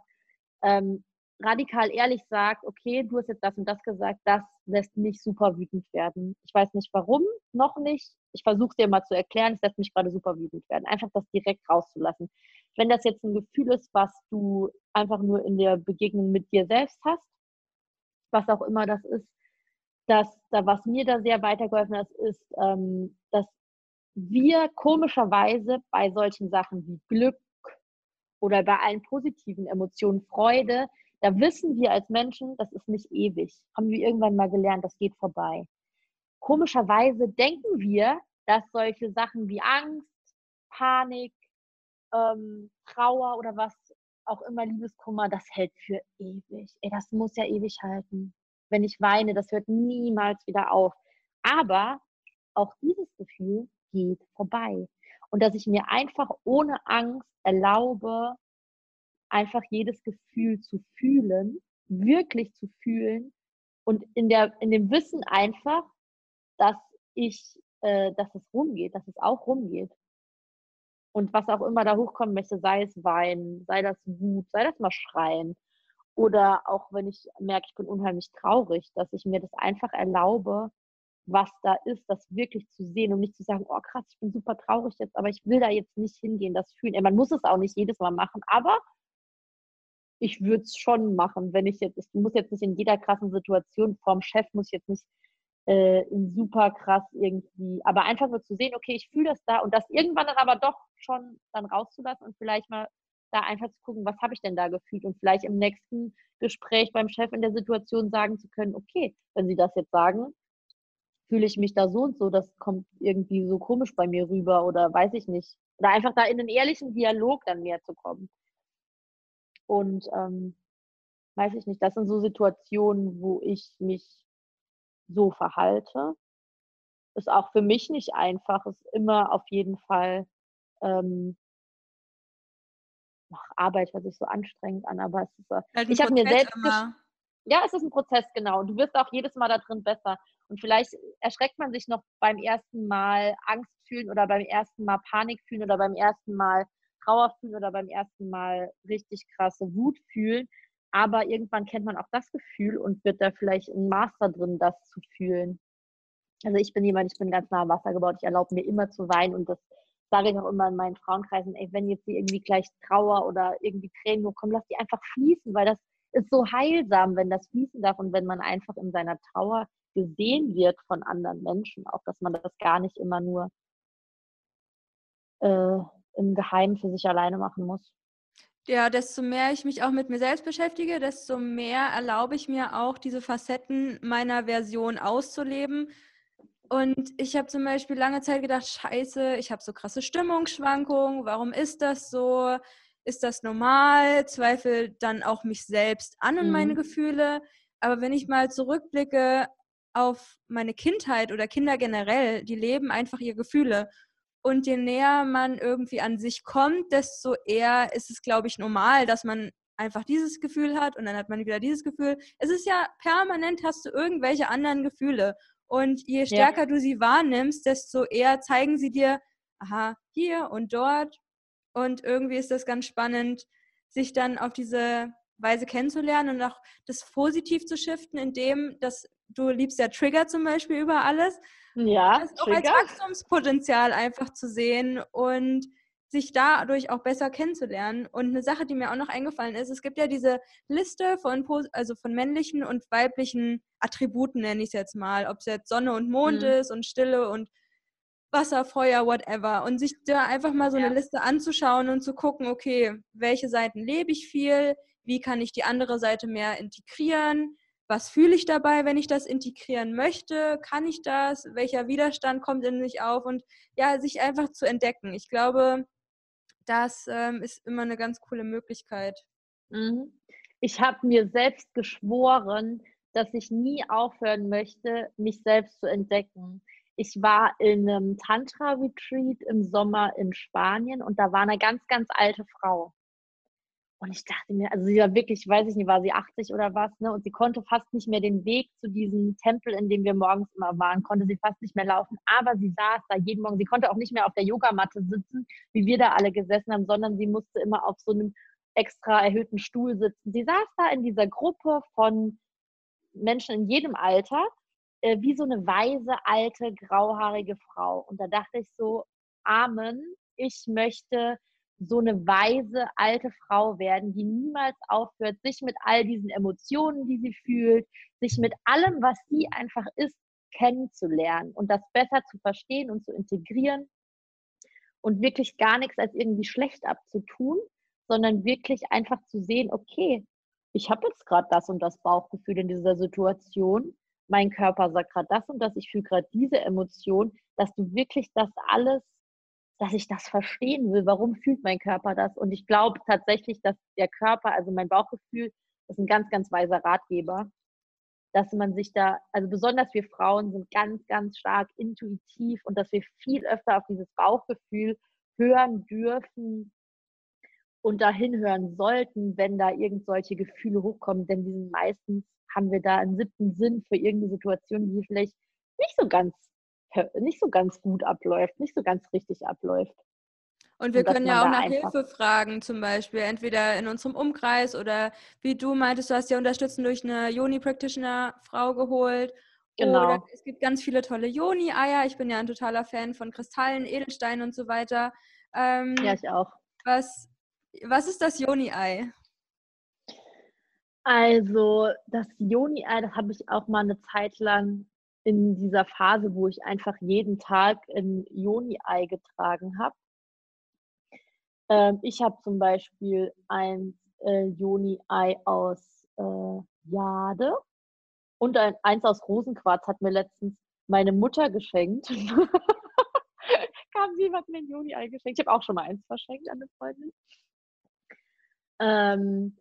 ähm, radikal ehrlich sagt, okay, du hast jetzt das und das gesagt, das lässt mich super wütend werden. Ich weiß nicht warum, noch nicht. Ich versuche es dir mal zu erklären, es lässt mich gerade super wütend werden. Einfach das direkt rauszulassen. Wenn das jetzt ein Gefühl ist, was du einfach nur in der Begegnung mit dir selbst hast, was auch immer das ist, dass da, was mir da sehr weitergeholfen hat, ist, ähm, dass wir komischerweise bei solchen Sachen wie Glück oder bei allen positiven Emotionen, Freude, da wissen wir als Menschen, das ist nicht ewig. Haben wir irgendwann mal gelernt, das geht vorbei. Komischerweise denken wir, dass solche Sachen wie Angst, Panik, ähm, Trauer oder was auch immer, Liebeskummer, das hält für ewig. Ey, das muss ja ewig halten. Wenn ich weine, das hört niemals wieder auf. Aber auch dieses Gefühl geht vorbei. Und dass ich mir einfach ohne Angst erlaube, einfach jedes Gefühl zu fühlen, wirklich zu fühlen und in, der, in dem Wissen einfach, dass ich, äh, dass es rumgeht, dass es auch rumgeht. Und was auch immer da hochkommen möchte, sei es Weinen, sei das Wut, sei das mal Schreien. Oder auch wenn ich merke, ich bin unheimlich traurig, dass ich mir das einfach erlaube, was da ist, das wirklich zu sehen und nicht zu sagen, oh krass, ich bin super traurig jetzt, aber ich will da jetzt nicht hingehen, das fühlen. Man muss es auch nicht jedes Mal machen, aber ich würde es schon machen, wenn ich jetzt, ich muss jetzt nicht in jeder krassen Situation vorm Chef, muss ich jetzt nicht äh, super krass irgendwie, aber einfach nur zu sehen, okay, ich fühle das da und das irgendwann dann aber doch schon dann rauszulassen und vielleicht mal da einfach zu gucken, was habe ich denn da gefühlt und vielleicht im nächsten Gespräch beim Chef in der Situation sagen zu können, okay, wenn Sie das jetzt sagen, fühle ich mich da so und so, das kommt irgendwie so komisch bei mir rüber oder weiß ich nicht. Oder einfach da in den ehrlichen Dialog dann mehr zu kommen. Und ähm, weiß ich nicht, das sind so Situationen, wo ich mich so verhalte. Ist auch für mich nicht einfach, ist immer auf jeden Fall ähm, ach, Arbeit hört sich so anstrengend an, aber es ist so. Halt ich habe mir selbst ja, es ist ein Prozess, genau. Und du wirst auch jedes Mal da drin besser. Und vielleicht erschreckt man sich noch beim ersten Mal Angst fühlen oder beim ersten Mal Panik fühlen oder beim ersten Mal Trauer fühlen oder beim ersten Mal richtig krasse Wut fühlen. Aber irgendwann kennt man auch das Gefühl und wird da vielleicht ein Master drin, das zu fühlen. Also ich bin jemand, ich bin ganz nah am Wasser gebaut. Ich erlaube mir immer zu weinen und das sage ich auch immer in meinen Frauenkreisen. Ey, wenn jetzt hier irgendwie gleich Trauer oder irgendwie Tränen kommen, lass die einfach fließen, weil das ist so heilsam, wenn das fließen darf und wenn man einfach in seiner Trauer gesehen wird von anderen Menschen, auch dass man das gar nicht immer nur äh, im Geheimen für sich alleine machen muss. Ja, desto mehr ich mich auch mit mir selbst beschäftige, desto mehr erlaube ich mir auch, diese Facetten meiner Version auszuleben. Und ich habe zum Beispiel lange Zeit gedacht, scheiße, ich habe so krasse Stimmungsschwankungen, warum ist das so? Ist das normal? Zweifel dann auch mich selbst an und mhm. meine Gefühle. Aber wenn ich mal zurückblicke auf meine Kindheit oder Kinder generell, die leben einfach ihre Gefühle. Und je näher man irgendwie an sich kommt, desto eher ist es, glaube ich, normal, dass man einfach dieses Gefühl hat und dann hat man wieder dieses Gefühl. Es ist ja permanent hast du irgendwelche anderen Gefühle. Und je stärker ja. du sie wahrnimmst, desto eher zeigen sie dir, aha, hier und dort. Und irgendwie ist das ganz spannend, sich dann auf diese Weise kennenzulernen und auch das positiv zu shiften, indem dass du liebst ja Trigger zum Beispiel über alles. Ja. Das auch als Wachstumspotenzial einfach zu sehen und sich dadurch auch besser kennenzulernen. Und eine Sache, die mir auch noch eingefallen ist, es gibt ja diese Liste von, also von männlichen und weiblichen Attributen, nenne ich es jetzt mal, ob es jetzt Sonne und Mond mhm. ist und Stille und Wasser, Feuer, whatever. Und sich da einfach mal so ja. eine Liste anzuschauen und zu gucken, okay, welche Seiten lebe ich viel, wie kann ich die andere Seite mehr integrieren, was fühle ich dabei, wenn ich das integrieren möchte, kann ich das, welcher Widerstand kommt in mich auf und ja, sich einfach zu entdecken. Ich glaube, das ähm, ist immer eine ganz coole Möglichkeit. Mhm. Ich habe mir selbst geschworen, dass ich nie aufhören möchte, mich selbst zu entdecken. Ich war in einem Tantra-Retreat im Sommer in Spanien und da war eine ganz, ganz alte Frau. Und ich dachte mir, also sie war wirklich, weiß ich nicht, war sie 80 oder was, ne? Und sie konnte fast nicht mehr den Weg zu diesem Tempel, in dem wir morgens immer waren, konnte sie fast nicht mehr laufen. Aber sie saß da jeden Morgen. Sie konnte auch nicht mehr auf der Yogamatte sitzen, wie wir da alle gesessen haben, sondern sie musste immer auf so einem extra erhöhten Stuhl sitzen. Sie saß da in dieser Gruppe von Menschen in jedem Alter, äh, wie so eine weise, alte, grauhaarige Frau. Und da dachte ich so, Amen, ich möchte so eine weise alte Frau werden, die niemals aufhört, sich mit all diesen Emotionen, die sie fühlt, sich mit allem, was sie einfach ist, kennenzulernen und das besser zu verstehen und zu integrieren und wirklich gar nichts als irgendwie schlecht abzutun, sondern wirklich einfach zu sehen, okay, ich habe jetzt gerade das und das Bauchgefühl in dieser Situation, mein Körper sagt gerade das und das, ich fühle gerade diese Emotion, dass du wirklich das alles dass ich das verstehen will. Warum fühlt mein Körper das? Und ich glaube tatsächlich, dass der Körper, also mein Bauchgefühl, ist ein ganz, ganz weiser Ratgeber, dass man sich da, also besonders wir Frauen sind ganz, ganz stark intuitiv und dass wir viel öfter auf dieses Bauchgefühl hören dürfen und dahin hören sollten, wenn da irgend solche Gefühle hochkommen, denn die sind meistens haben wir da einen siebten Sinn für irgendeine Situation, die vielleicht nicht so ganz nicht so ganz gut abläuft, nicht so ganz richtig abläuft. Und wir und können ja auch nach Hilfe fragen, zum Beispiel, entweder in unserem Umkreis oder wie du meintest, du hast ja Unterstützung durch eine Yoni-Practitioner-Frau geholt. Genau. Oder es gibt ganz viele tolle Yoni-Eier. Ich bin ja ein totaler Fan von Kristallen, Edelsteinen und so weiter. Ähm, ja, ich auch. Was, was ist das Yoni-Ei? Also, das Yoni-Ei, das habe ich auch mal eine Zeit lang in dieser Phase, wo ich einfach jeden Tag ein Joni-Ei getragen habe. Ähm, ich habe zum Beispiel ein äh, Joni-Ei aus äh, Jade und ein, eins aus Rosenquarz hat mir letztens meine Mutter geschenkt. *laughs* Kam sie, hat mir ein Joni-Ei geschenkt. Ich habe auch schon mal eins verschenkt an eine Freundin. Ähm,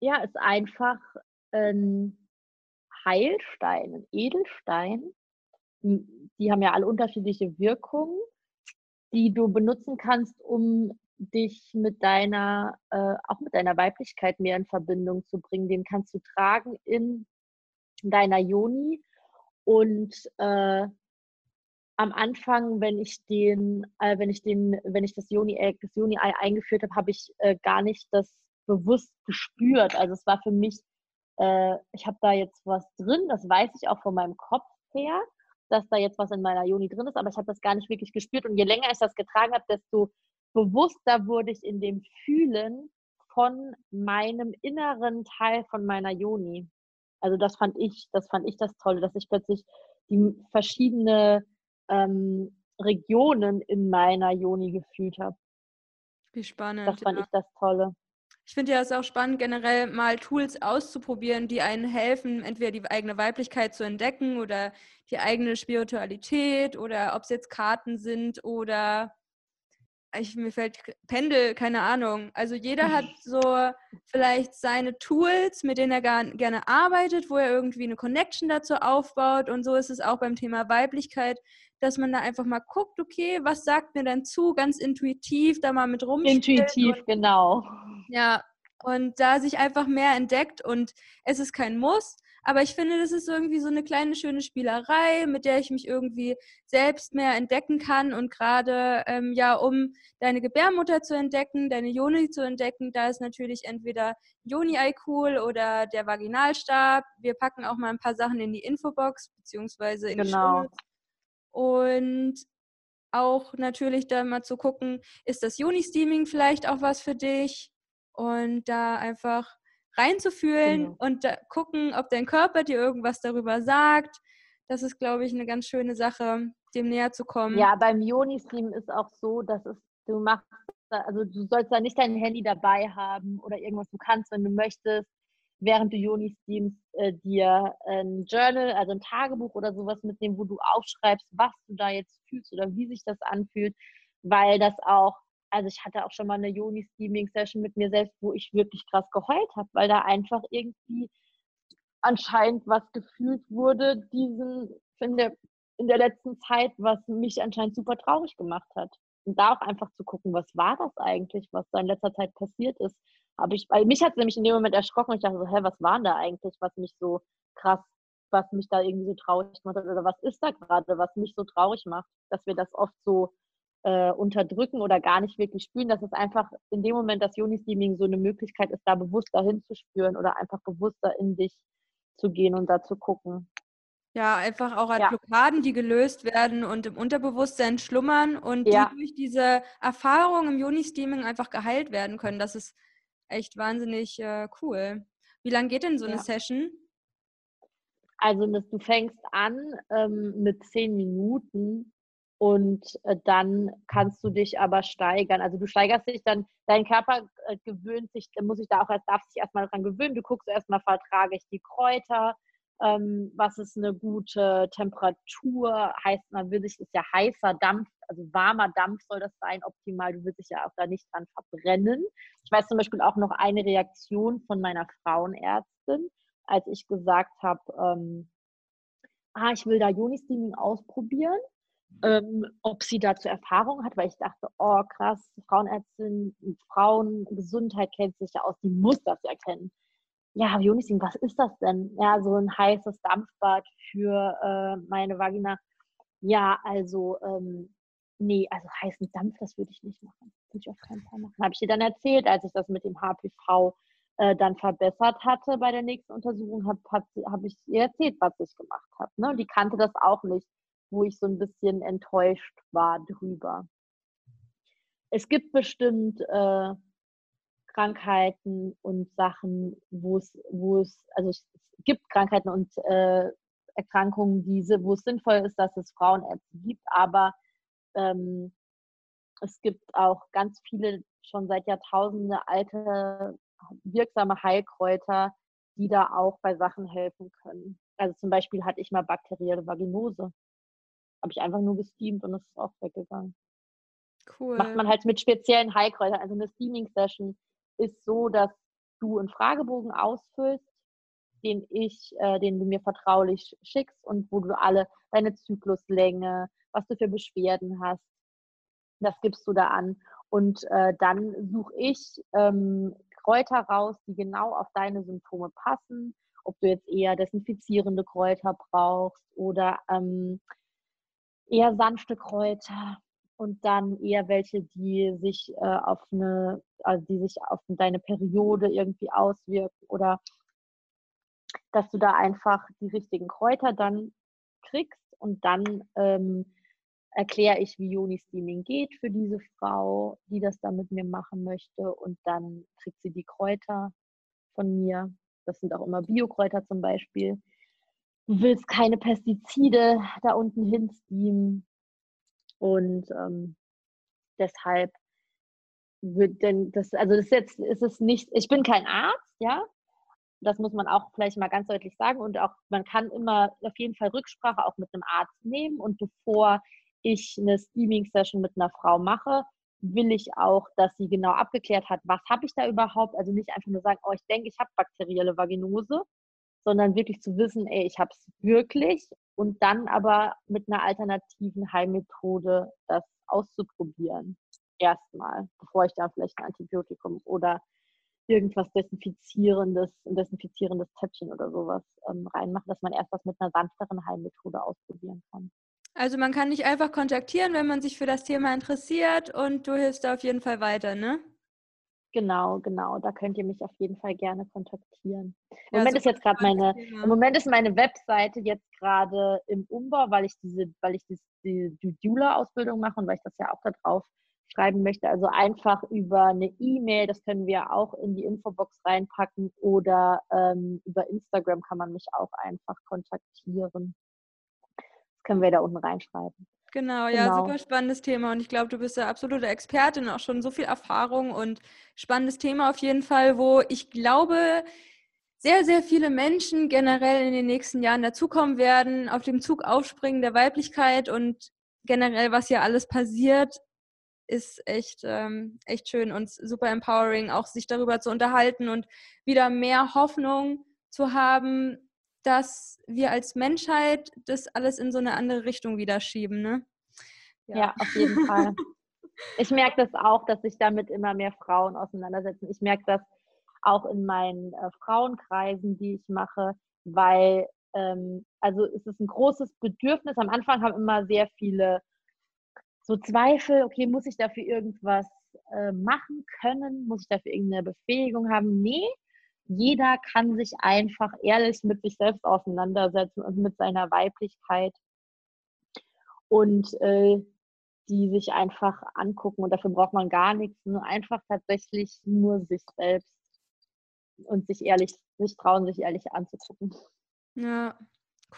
ja, ist einfach ein Heilstein, ein Edelstein. Die haben ja alle unterschiedliche Wirkungen, die du benutzen kannst, um dich mit deiner, äh, auch mit deiner Weiblichkeit mehr in Verbindung zu bringen. Den kannst du tragen in deiner Joni und äh, am Anfang, wenn ich den, äh, wenn ich den, wenn ich das Joni-Ei das Joni eingeführt habe, habe ich äh, gar nicht das bewusst gespürt. Also es war für mich äh, ich habe da jetzt was drin, das weiß ich auch von meinem Kopf her, dass da jetzt was in meiner Juni drin ist, aber ich habe das gar nicht wirklich gespürt. Und je länger ich das getragen habe, desto bewusster wurde ich in dem Fühlen von meinem inneren Teil von meiner Juni. Also das fand ich, das fand ich das Tolle, dass ich plötzlich die verschiedene ähm, Regionen in meiner Joni gefühlt habe. Wie spannend. Das fand ja. ich das Tolle. Ich finde ja es auch spannend, generell mal Tools auszuprobieren, die einen helfen, entweder die eigene Weiblichkeit zu entdecken oder die eigene Spiritualität oder ob es jetzt Karten sind oder ich, mir fällt Pendel, keine Ahnung. Also jeder hat *laughs* so vielleicht seine Tools, mit denen er gerne arbeitet, wo er irgendwie eine Connection dazu aufbaut. Und so ist es auch beim Thema Weiblichkeit, dass man da einfach mal guckt, okay, was sagt mir denn zu, ganz intuitiv da mal mit rum. Intuitiv, und, genau. Ja, und da sich einfach mehr entdeckt und es ist kein Muss, Aber ich finde, das ist irgendwie so eine kleine schöne Spielerei, mit der ich mich irgendwie selbst mehr entdecken kann. Und gerade ähm, ja, um deine Gebärmutter zu entdecken, deine Joni zu entdecken, da ist natürlich entweder Joni-Ei cool oder der Vaginalstab. Wir packen auch mal ein paar Sachen in die Infobox beziehungsweise in genau. die Show. Und auch natürlich da mal zu gucken, ist das Juni-Steaming vielleicht auch was für dich? Und da einfach reinzufühlen genau. und gucken, ob dein Körper dir irgendwas darüber sagt. Das ist, glaube ich, eine ganz schöne Sache, dem näher zu kommen. Ja, beim Joni-Stream ist auch so, dass es, du machst, also du sollst da nicht dein Handy dabei haben oder irgendwas. Du kannst, wenn du möchtest, während du Joni-Streams äh, dir ein Journal, also ein Tagebuch oder sowas mitnehmen, wo du aufschreibst, was du da jetzt fühlst oder wie sich das anfühlt, weil das auch also ich hatte auch schon mal eine Joni-Steaming-Session mit mir selbst, wo ich wirklich krass geheult habe, weil da einfach irgendwie anscheinend was gefühlt wurde, diesen, in der, in der letzten Zeit, was mich anscheinend super traurig gemacht hat. Und da auch einfach zu gucken, was war das eigentlich, was da in letzter Zeit passiert ist. Aber ich, weil mich hat es nämlich in dem Moment erschrocken und ich dachte so, hä, was war denn da eigentlich, was mich so krass, was mich da irgendwie so traurig gemacht hat oder was ist da gerade, was mich so traurig macht, dass wir das oft so äh, unterdrücken oder gar nicht wirklich spüren, dass es einfach in dem Moment das Joni-Steaming so eine Möglichkeit ist, da bewusster hinzuspüren oder einfach bewusster in dich zu gehen und da zu gucken. Ja, einfach auch an ja. Blockaden, die gelöst werden und im Unterbewusstsein schlummern und ja. die durch diese Erfahrung im Joni-Steaming einfach geheilt werden können. Das ist echt wahnsinnig äh, cool. Wie lange geht denn so eine ja. Session? Also du fängst an ähm, mit zehn Minuten und äh, dann kannst du dich aber steigern. Also du steigerst dich dann, dein Körper äh, gewöhnt sich, muss sich da auch erst, darf sich erstmal daran gewöhnen. Du guckst erstmal, vertrage ich die Kräuter, ähm, was ist eine gute Temperatur, heißt, man will sich, ist ja heißer Dampf, also warmer Dampf soll das sein, optimal, du willst dich ja auch da nicht dran verbrennen. Ich weiß zum Beispiel auch noch eine Reaktion von meiner Frauenärztin, als ich gesagt habe, ähm, ah, ich will da Joni-Steaming ausprobieren ähm, ob sie dazu Erfahrung hat, weil ich dachte, oh krass, Frauenärztin, Frauengesundheit kennt sich ja aus, die muss das ja kennen. Ja, Jonising, was ist das denn? Ja, so ein heißes Dampfbad für äh, meine Vagina. Ja, also, ähm, nee, also heißen Dampf, das würde ich nicht machen. Würde ich auf keinen Fall machen. Habe ich ihr dann erzählt, als ich das mit dem HPV äh, dann verbessert hatte bei der nächsten Untersuchung, habe hab, ich ihr erzählt, was ich gemacht habe. Ne? Die kannte das auch nicht wo ich so ein bisschen enttäuscht war drüber. Es gibt bestimmt äh, Krankheiten und Sachen, wo es, wo es, also es gibt Krankheiten und äh, Erkrankungen, diese, wo es sinnvoll ist, dass es Frauenärzte gibt, aber ähm, es gibt auch ganz viele schon seit Jahrtausenden alte wirksame Heilkräuter, die da auch bei Sachen helfen können. Also zum Beispiel hatte ich mal bakterielle Vaginose habe ich einfach nur gesteamt und es ist auch weggegangen. Cool. Macht man halt mit speziellen Heilkräutern. Also eine Steaming-Session ist so, dass du einen Fragebogen ausfüllst, den ich, äh, den du mir vertraulich schickst und wo du alle deine Zykluslänge, was du für Beschwerden hast, das gibst du da an. Und äh, dann suche ich ähm, Kräuter raus, die genau auf deine Symptome passen. Ob du jetzt eher desinfizierende Kräuter brauchst oder ähm, eher sanfte Kräuter und dann eher welche, die sich äh, auf eine, also die sich auf deine Periode irgendwie auswirken oder dass du da einfach die richtigen Kräuter dann kriegst und dann ähm, erkläre ich, wie Joni-Steaming geht für diese Frau, die das dann mit mir machen möchte und dann kriegt sie die Kräuter von mir. Das sind auch immer Biokräuter zum Beispiel du willst keine Pestizide da unten hinsteamen. Und ähm, deshalb wird denn das, also das ist jetzt ist es nicht, ich bin kein Arzt, ja. Das muss man auch vielleicht mal ganz deutlich sagen. Und auch man kann immer auf jeden Fall Rücksprache auch mit einem Arzt nehmen. Und bevor ich eine Steaming-Session mit einer Frau mache, will ich auch, dass sie genau abgeklärt hat, was habe ich da überhaupt. Also nicht einfach nur sagen, oh, ich denke, ich habe bakterielle Vaginose, sondern wirklich zu wissen, ey, ich habe es wirklich und dann aber mit einer alternativen Heilmethode das auszuprobieren. Erstmal, bevor ich da vielleicht ein Antibiotikum oder irgendwas Desinfizierendes, ein desinfizierendes Täppchen oder sowas ähm, reinmachen, dass man erst was mit einer sanfteren Heilmethode ausprobieren kann. Also man kann dich einfach kontaktieren, wenn man sich für das Thema interessiert und du hilfst da auf jeden Fall weiter, ne? Genau, genau. Da könnt ihr mich auf jeden Fall gerne kontaktieren. Im ja, Moment ist jetzt gerade meine, im Moment ist meine Webseite jetzt gerade im Umbau, weil ich diese, weil ich diese, die Dula-Ausbildung mache und weil ich das ja auch da drauf schreiben möchte. Also einfach über eine E-Mail, das können wir auch in die Infobox reinpacken oder ähm, über Instagram kann man mich auch einfach kontaktieren. Das können wir da unten reinschreiben. Genau, ja, genau. super spannendes Thema und ich glaube, du bist ja absolute Expertin, auch schon so viel Erfahrung und spannendes Thema auf jeden Fall, wo ich glaube, sehr, sehr viele Menschen generell in den nächsten Jahren dazukommen werden, auf dem Zug aufspringen der Weiblichkeit und generell, was hier alles passiert, ist echt, ähm, echt schön und super empowering, auch sich darüber zu unterhalten und wieder mehr Hoffnung zu haben, dass wir als Menschheit das alles in so eine andere Richtung wieder schieben, ne? Ja, ja auf jeden *laughs* Fall. Ich merke das auch, dass sich damit immer mehr Frauen auseinandersetzen. Ich merke das auch in meinen äh, Frauenkreisen, die ich mache, weil ähm, also es ist ein großes Bedürfnis. Am Anfang haben immer sehr viele so Zweifel, okay, muss ich dafür irgendwas äh, machen können? Muss ich dafür irgendeine Befähigung haben? Nee, jeder kann sich einfach ehrlich mit sich selbst auseinandersetzen und mit seiner Weiblichkeit und äh, die sich einfach angucken. Und dafür braucht man gar nichts, nur einfach tatsächlich nur sich selbst und sich ehrlich, sich trauen, sich ehrlich anzugucken. Ja,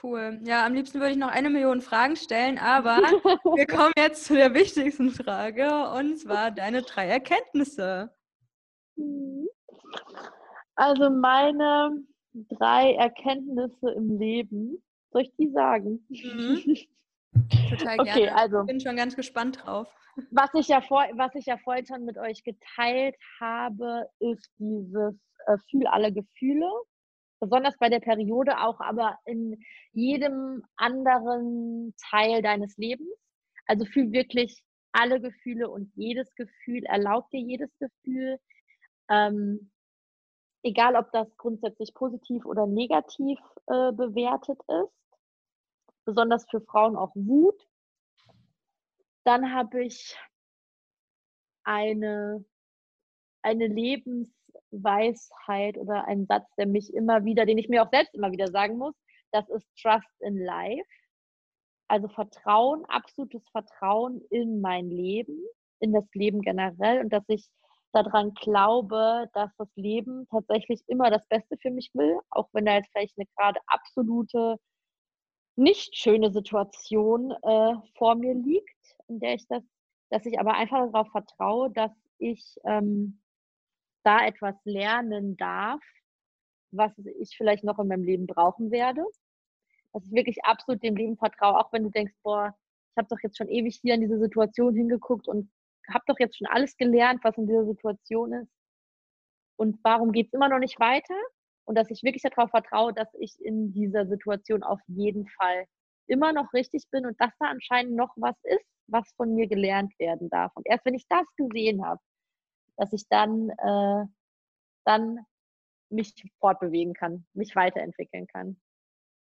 cool. Ja, am liebsten würde ich noch eine Million Fragen stellen, aber *laughs* wir kommen jetzt zu der wichtigsten Frage und zwar deine drei Erkenntnisse. Also meine drei Erkenntnisse im Leben, soll ich die sagen? Mhm. Total *laughs* okay, gerne. Also, ich bin schon ganz gespannt drauf. Was ich ja, vor, was ich ja vorhin schon mit euch geteilt habe, ist dieses äh, Fühl alle Gefühle. Besonders bei der Periode auch, aber in jedem anderen Teil deines Lebens. Also fühl wirklich alle Gefühle und jedes Gefühl, erlaub dir jedes Gefühl. Ähm, egal ob das grundsätzlich positiv oder negativ äh, bewertet ist, besonders für Frauen auch Wut. Dann habe ich eine, eine Lebensweisheit oder einen Satz, der mich immer wieder, den ich mir auch selbst immer wieder sagen muss, das ist Trust in Life. Also Vertrauen, absolutes Vertrauen in mein Leben, in das Leben generell und dass ich daran glaube, dass das Leben tatsächlich immer das Beste für mich will, auch wenn da jetzt vielleicht eine gerade absolute nicht schöne Situation äh, vor mir liegt, in der ich das, dass ich aber einfach darauf vertraue, dass ich ähm, da etwas lernen darf, was ich vielleicht noch in meinem Leben brauchen werde. Dass ich wirklich absolut dem Leben vertraue, auch wenn du denkst, boah, ich habe doch jetzt schon ewig hier in diese Situation hingeguckt und habe doch jetzt schon alles gelernt, was in dieser Situation ist. Und warum geht es immer noch nicht weiter? Und dass ich wirklich darauf vertraue, dass ich in dieser Situation auf jeden Fall immer noch richtig bin und dass da anscheinend noch was ist, was von mir gelernt werden darf. Und erst wenn ich das gesehen habe, dass ich dann, äh, dann mich fortbewegen kann, mich weiterentwickeln kann.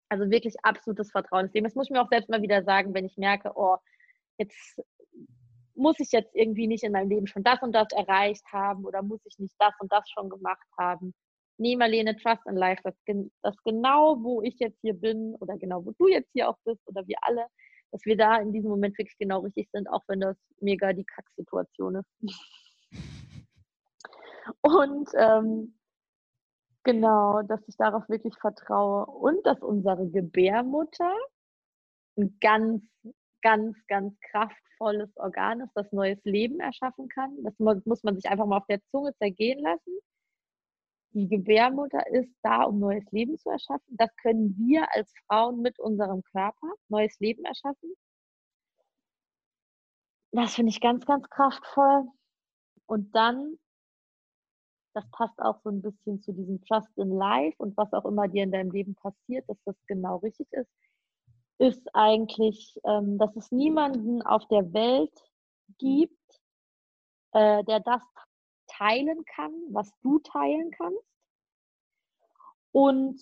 Also wirklich absolutes Vertrauen. Das muss ich mir auch selbst mal wieder sagen, wenn ich merke, oh, jetzt muss ich jetzt irgendwie nicht in meinem Leben schon das und das erreicht haben oder muss ich nicht das und das schon gemacht haben. Nee, Marlene, Trust in Life, das, das genau, wo ich jetzt hier bin oder genau, wo du jetzt hier auch bist oder wir alle, dass wir da in diesem Moment wirklich genau richtig sind, auch wenn das mega die Kacksituation ist. *laughs* Und ähm, genau, dass ich darauf wirklich vertraue und dass unsere Gebärmutter ein ganz ganz, ganz kraftvolles Organ ist, das neues Leben erschaffen kann. Das muss man sich einfach mal auf der Zunge zergehen lassen. Die Gebärmutter ist da, um neues Leben zu erschaffen. Das können wir als Frauen mit unserem Körper neues Leben erschaffen. Das finde ich ganz, ganz kraftvoll. Und dann, das passt auch so ein bisschen zu diesem Trust in Life und was auch immer dir in deinem Leben passiert, dass das genau richtig ist ist eigentlich, ähm, dass es niemanden auf der Welt gibt, äh, der das teilen kann, was du teilen kannst. Und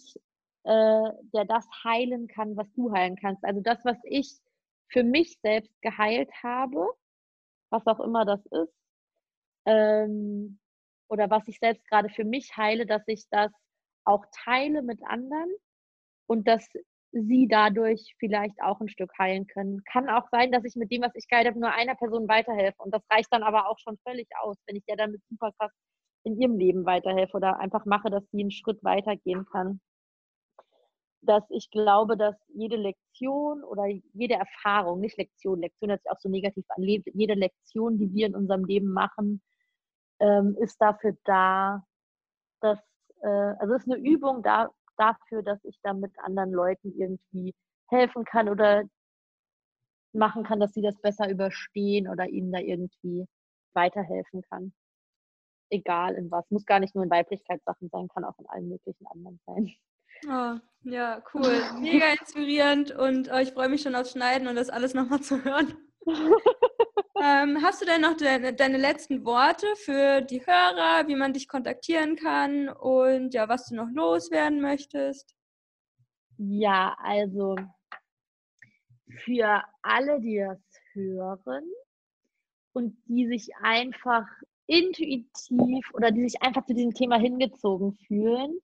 äh, der das heilen kann, was du heilen kannst. Also das, was ich für mich selbst geheilt habe, was auch immer das ist, ähm, oder was ich selbst gerade für mich heile, dass ich das auch teile mit anderen und dass sie dadurch vielleicht auch ein Stück heilen können. Kann auch sein, dass ich mit dem, was ich geheilt habe, nur einer Person weiterhelfe. Und das reicht dann aber auch schon völlig aus, wenn ich der damit super krass in ihrem Leben weiterhelfe oder einfach mache, dass sie einen Schritt weitergehen kann. Dass ich glaube, dass jede Lektion oder jede Erfahrung, nicht Lektion, Lektion hört sich auch so negativ an, jede Lektion, die wir in unserem Leben machen, ähm, ist dafür da, dass, äh, also ist eine Übung da, dafür, dass ich damit anderen Leuten irgendwie helfen kann oder machen kann, dass sie das besser überstehen oder ihnen da irgendwie weiterhelfen kann. Egal in was. Muss gar nicht nur in Weiblichkeitssachen sein, kann auch in allen möglichen anderen sein. Oh, ja, *laughs* cool. Mega inspirierend und oh, ich freue mich schon aufs Schneiden und das alles nochmal zu hören. *laughs* ähm, hast du denn noch deine, deine, letzten Worte für die Hörer, wie man dich kontaktieren kann und ja, was du noch loswerden möchtest? Ja, also für alle, die das hören und die sich einfach intuitiv oder die sich einfach zu diesem Thema hingezogen fühlen.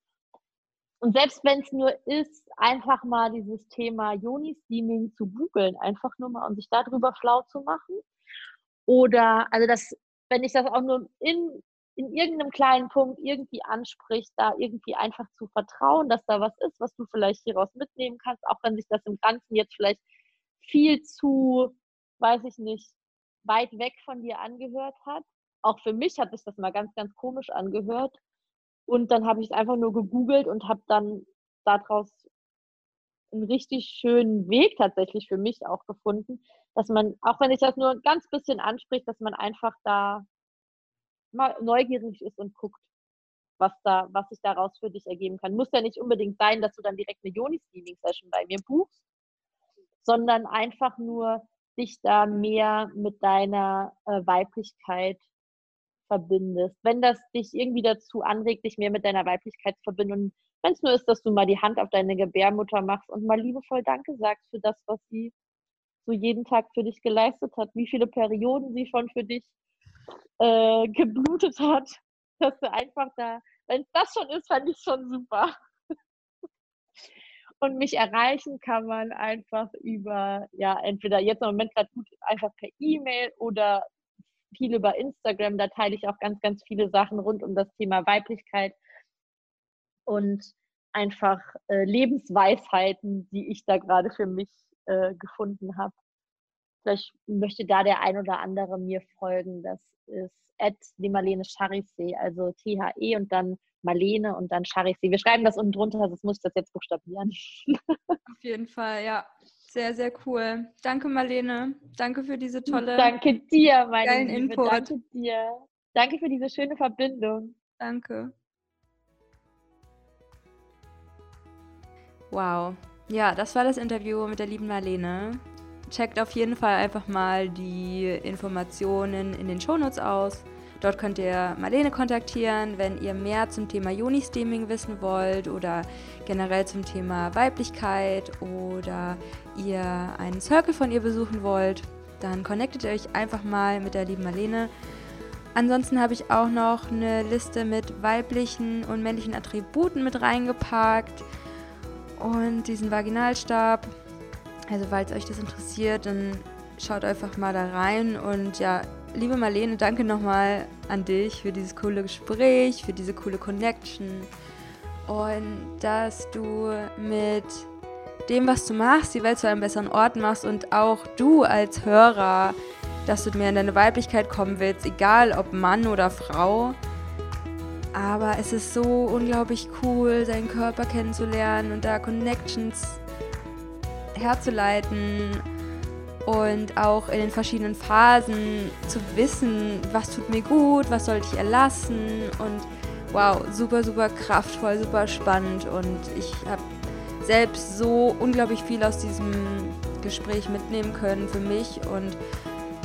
Und selbst wenn es nur ist, einfach mal dieses Thema Joni-Steaming zu googeln, einfach nur mal und sich darüber schlau zu machen. Oder, also das, wenn ich das auch nur in, in irgendeinem kleinen Punkt irgendwie anspricht, da irgendwie einfach zu vertrauen, dass da was ist, was du vielleicht hieraus mitnehmen kannst, auch wenn sich das im Ganzen jetzt vielleicht viel zu, weiß ich nicht, weit weg von dir angehört hat. Auch für mich hat sich das mal ganz, ganz komisch angehört. Und dann habe ich es einfach nur gegoogelt und habe dann daraus einen richtig schönen Weg tatsächlich für mich auch gefunden, dass man, auch wenn ich das nur ein ganz bisschen anspricht, dass man einfach da mal neugierig ist und guckt, was da, was sich daraus für dich ergeben kann. Muss ja nicht unbedingt sein, dass du dann direkt eine Joni-Streaming-Session bei mir buchst, sondern einfach nur dich da mehr mit deiner äh, Weiblichkeit verbindest. Wenn das dich irgendwie dazu anregt, dich mehr mit deiner Weiblichkeit zu verbinden wenn es nur ist, dass du mal die Hand auf deine Gebärmutter machst und mal liebevoll Danke sagst für das, was sie so jeden Tag für dich geleistet hat, wie viele Perioden sie schon für dich äh, geblutet hat, *laughs* dass du einfach da, wenn es das schon ist, fand ich schon super. *laughs* Und mich erreichen kann man einfach über, ja, entweder jetzt im Moment gerade gut einfach per E-Mail oder viel über Instagram. Da teile ich auch ganz, ganz viele Sachen rund um das Thema Weiblichkeit und einfach äh, Lebensweisheiten, die ich da gerade für mich äh, gefunden habe. Vielleicht möchte da der ein oder andere mir folgen. Das ist at die Marlene Charissee, also T-H-E und dann Marlene und dann Charissee. Wir schreiben das unten drunter, sonst muss ich das jetzt buchstabieren. *laughs* Auf jeden Fall, ja. Sehr, sehr cool. Danke, Marlene. Danke für diese tolle. Danke dir, meine Liebe. Input. Danke dir. Danke für diese schöne Verbindung. Danke. Wow. Ja, das war das Interview mit der lieben Marlene. Checkt auf jeden Fall einfach mal die Informationen in den Shownotes aus. Dort könnt ihr Marlene kontaktieren, wenn ihr mehr zum Thema Juni-Steaming wissen wollt oder generell zum Thema Weiblichkeit oder ihr einen Circle von ihr besuchen wollt. Dann connectet ihr euch einfach mal mit der lieben Marlene. Ansonsten habe ich auch noch eine Liste mit weiblichen und männlichen Attributen mit reingepackt und diesen Vaginalstab. Also falls euch das interessiert, dann schaut einfach mal da rein. Und ja, liebe Marlene, danke nochmal an dich für dieses coole Gespräch, für diese coole Connection. Und dass du mit dem, was du machst, die Welt zu einem besseren Ort machst und auch du als Hörer, dass du mehr in deine Weiblichkeit kommen willst, egal ob Mann oder Frau. Aber es ist so unglaublich cool, seinen Körper kennenzulernen und da Connections herzuleiten und auch in den verschiedenen Phasen zu wissen, was tut mir gut, was sollte ich erlassen und wow, super, super kraftvoll, super spannend und ich habe selbst so unglaublich viel aus diesem Gespräch mitnehmen können für mich und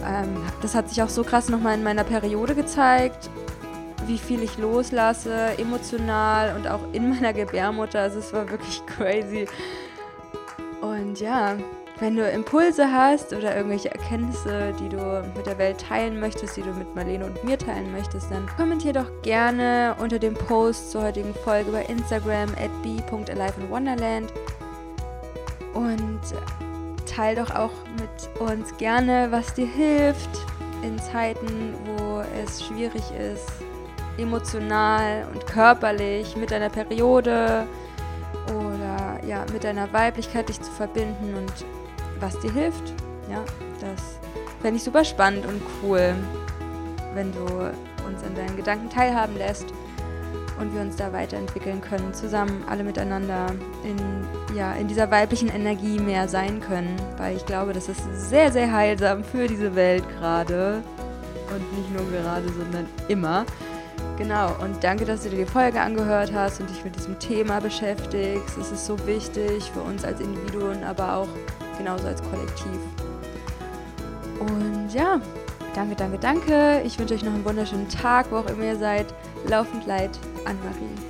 ähm, das hat sich auch so krass nochmal in meiner Periode gezeigt wie viel ich loslasse, emotional und auch in meiner Gebärmutter. Also es war wirklich *laughs* crazy. Und ja, wenn du Impulse hast oder irgendwelche Erkenntnisse, die du mit der Welt teilen möchtest, die du mit Marlene und mir teilen möchtest, dann kommentier doch gerne unter dem Post zur heutigen Folge bei Instagram at b.aliveinwonderland und teil doch auch mit uns gerne, was dir hilft in Zeiten, wo es schwierig ist, emotional und körperlich mit deiner Periode oder ja, mit deiner Weiblichkeit dich zu verbinden und was dir hilft. Ja, das fände ich super spannend und cool, wenn du uns an deinen Gedanken teilhaben lässt und wir uns da weiterentwickeln können, zusammen alle miteinander in, ja, in dieser weiblichen Energie mehr sein können, weil ich glaube, das ist sehr, sehr heilsam für diese Welt gerade und nicht nur gerade, sondern immer. Genau, und danke, dass du dir die Folge angehört hast und dich mit diesem Thema beschäftigst. Es ist so wichtig für uns als Individuen, aber auch genauso als Kollektiv. Und ja, danke, danke, danke. Ich wünsche euch noch einen wunderschönen Tag, wo auch immer ihr seid. Laufend leid, Anne-Marie.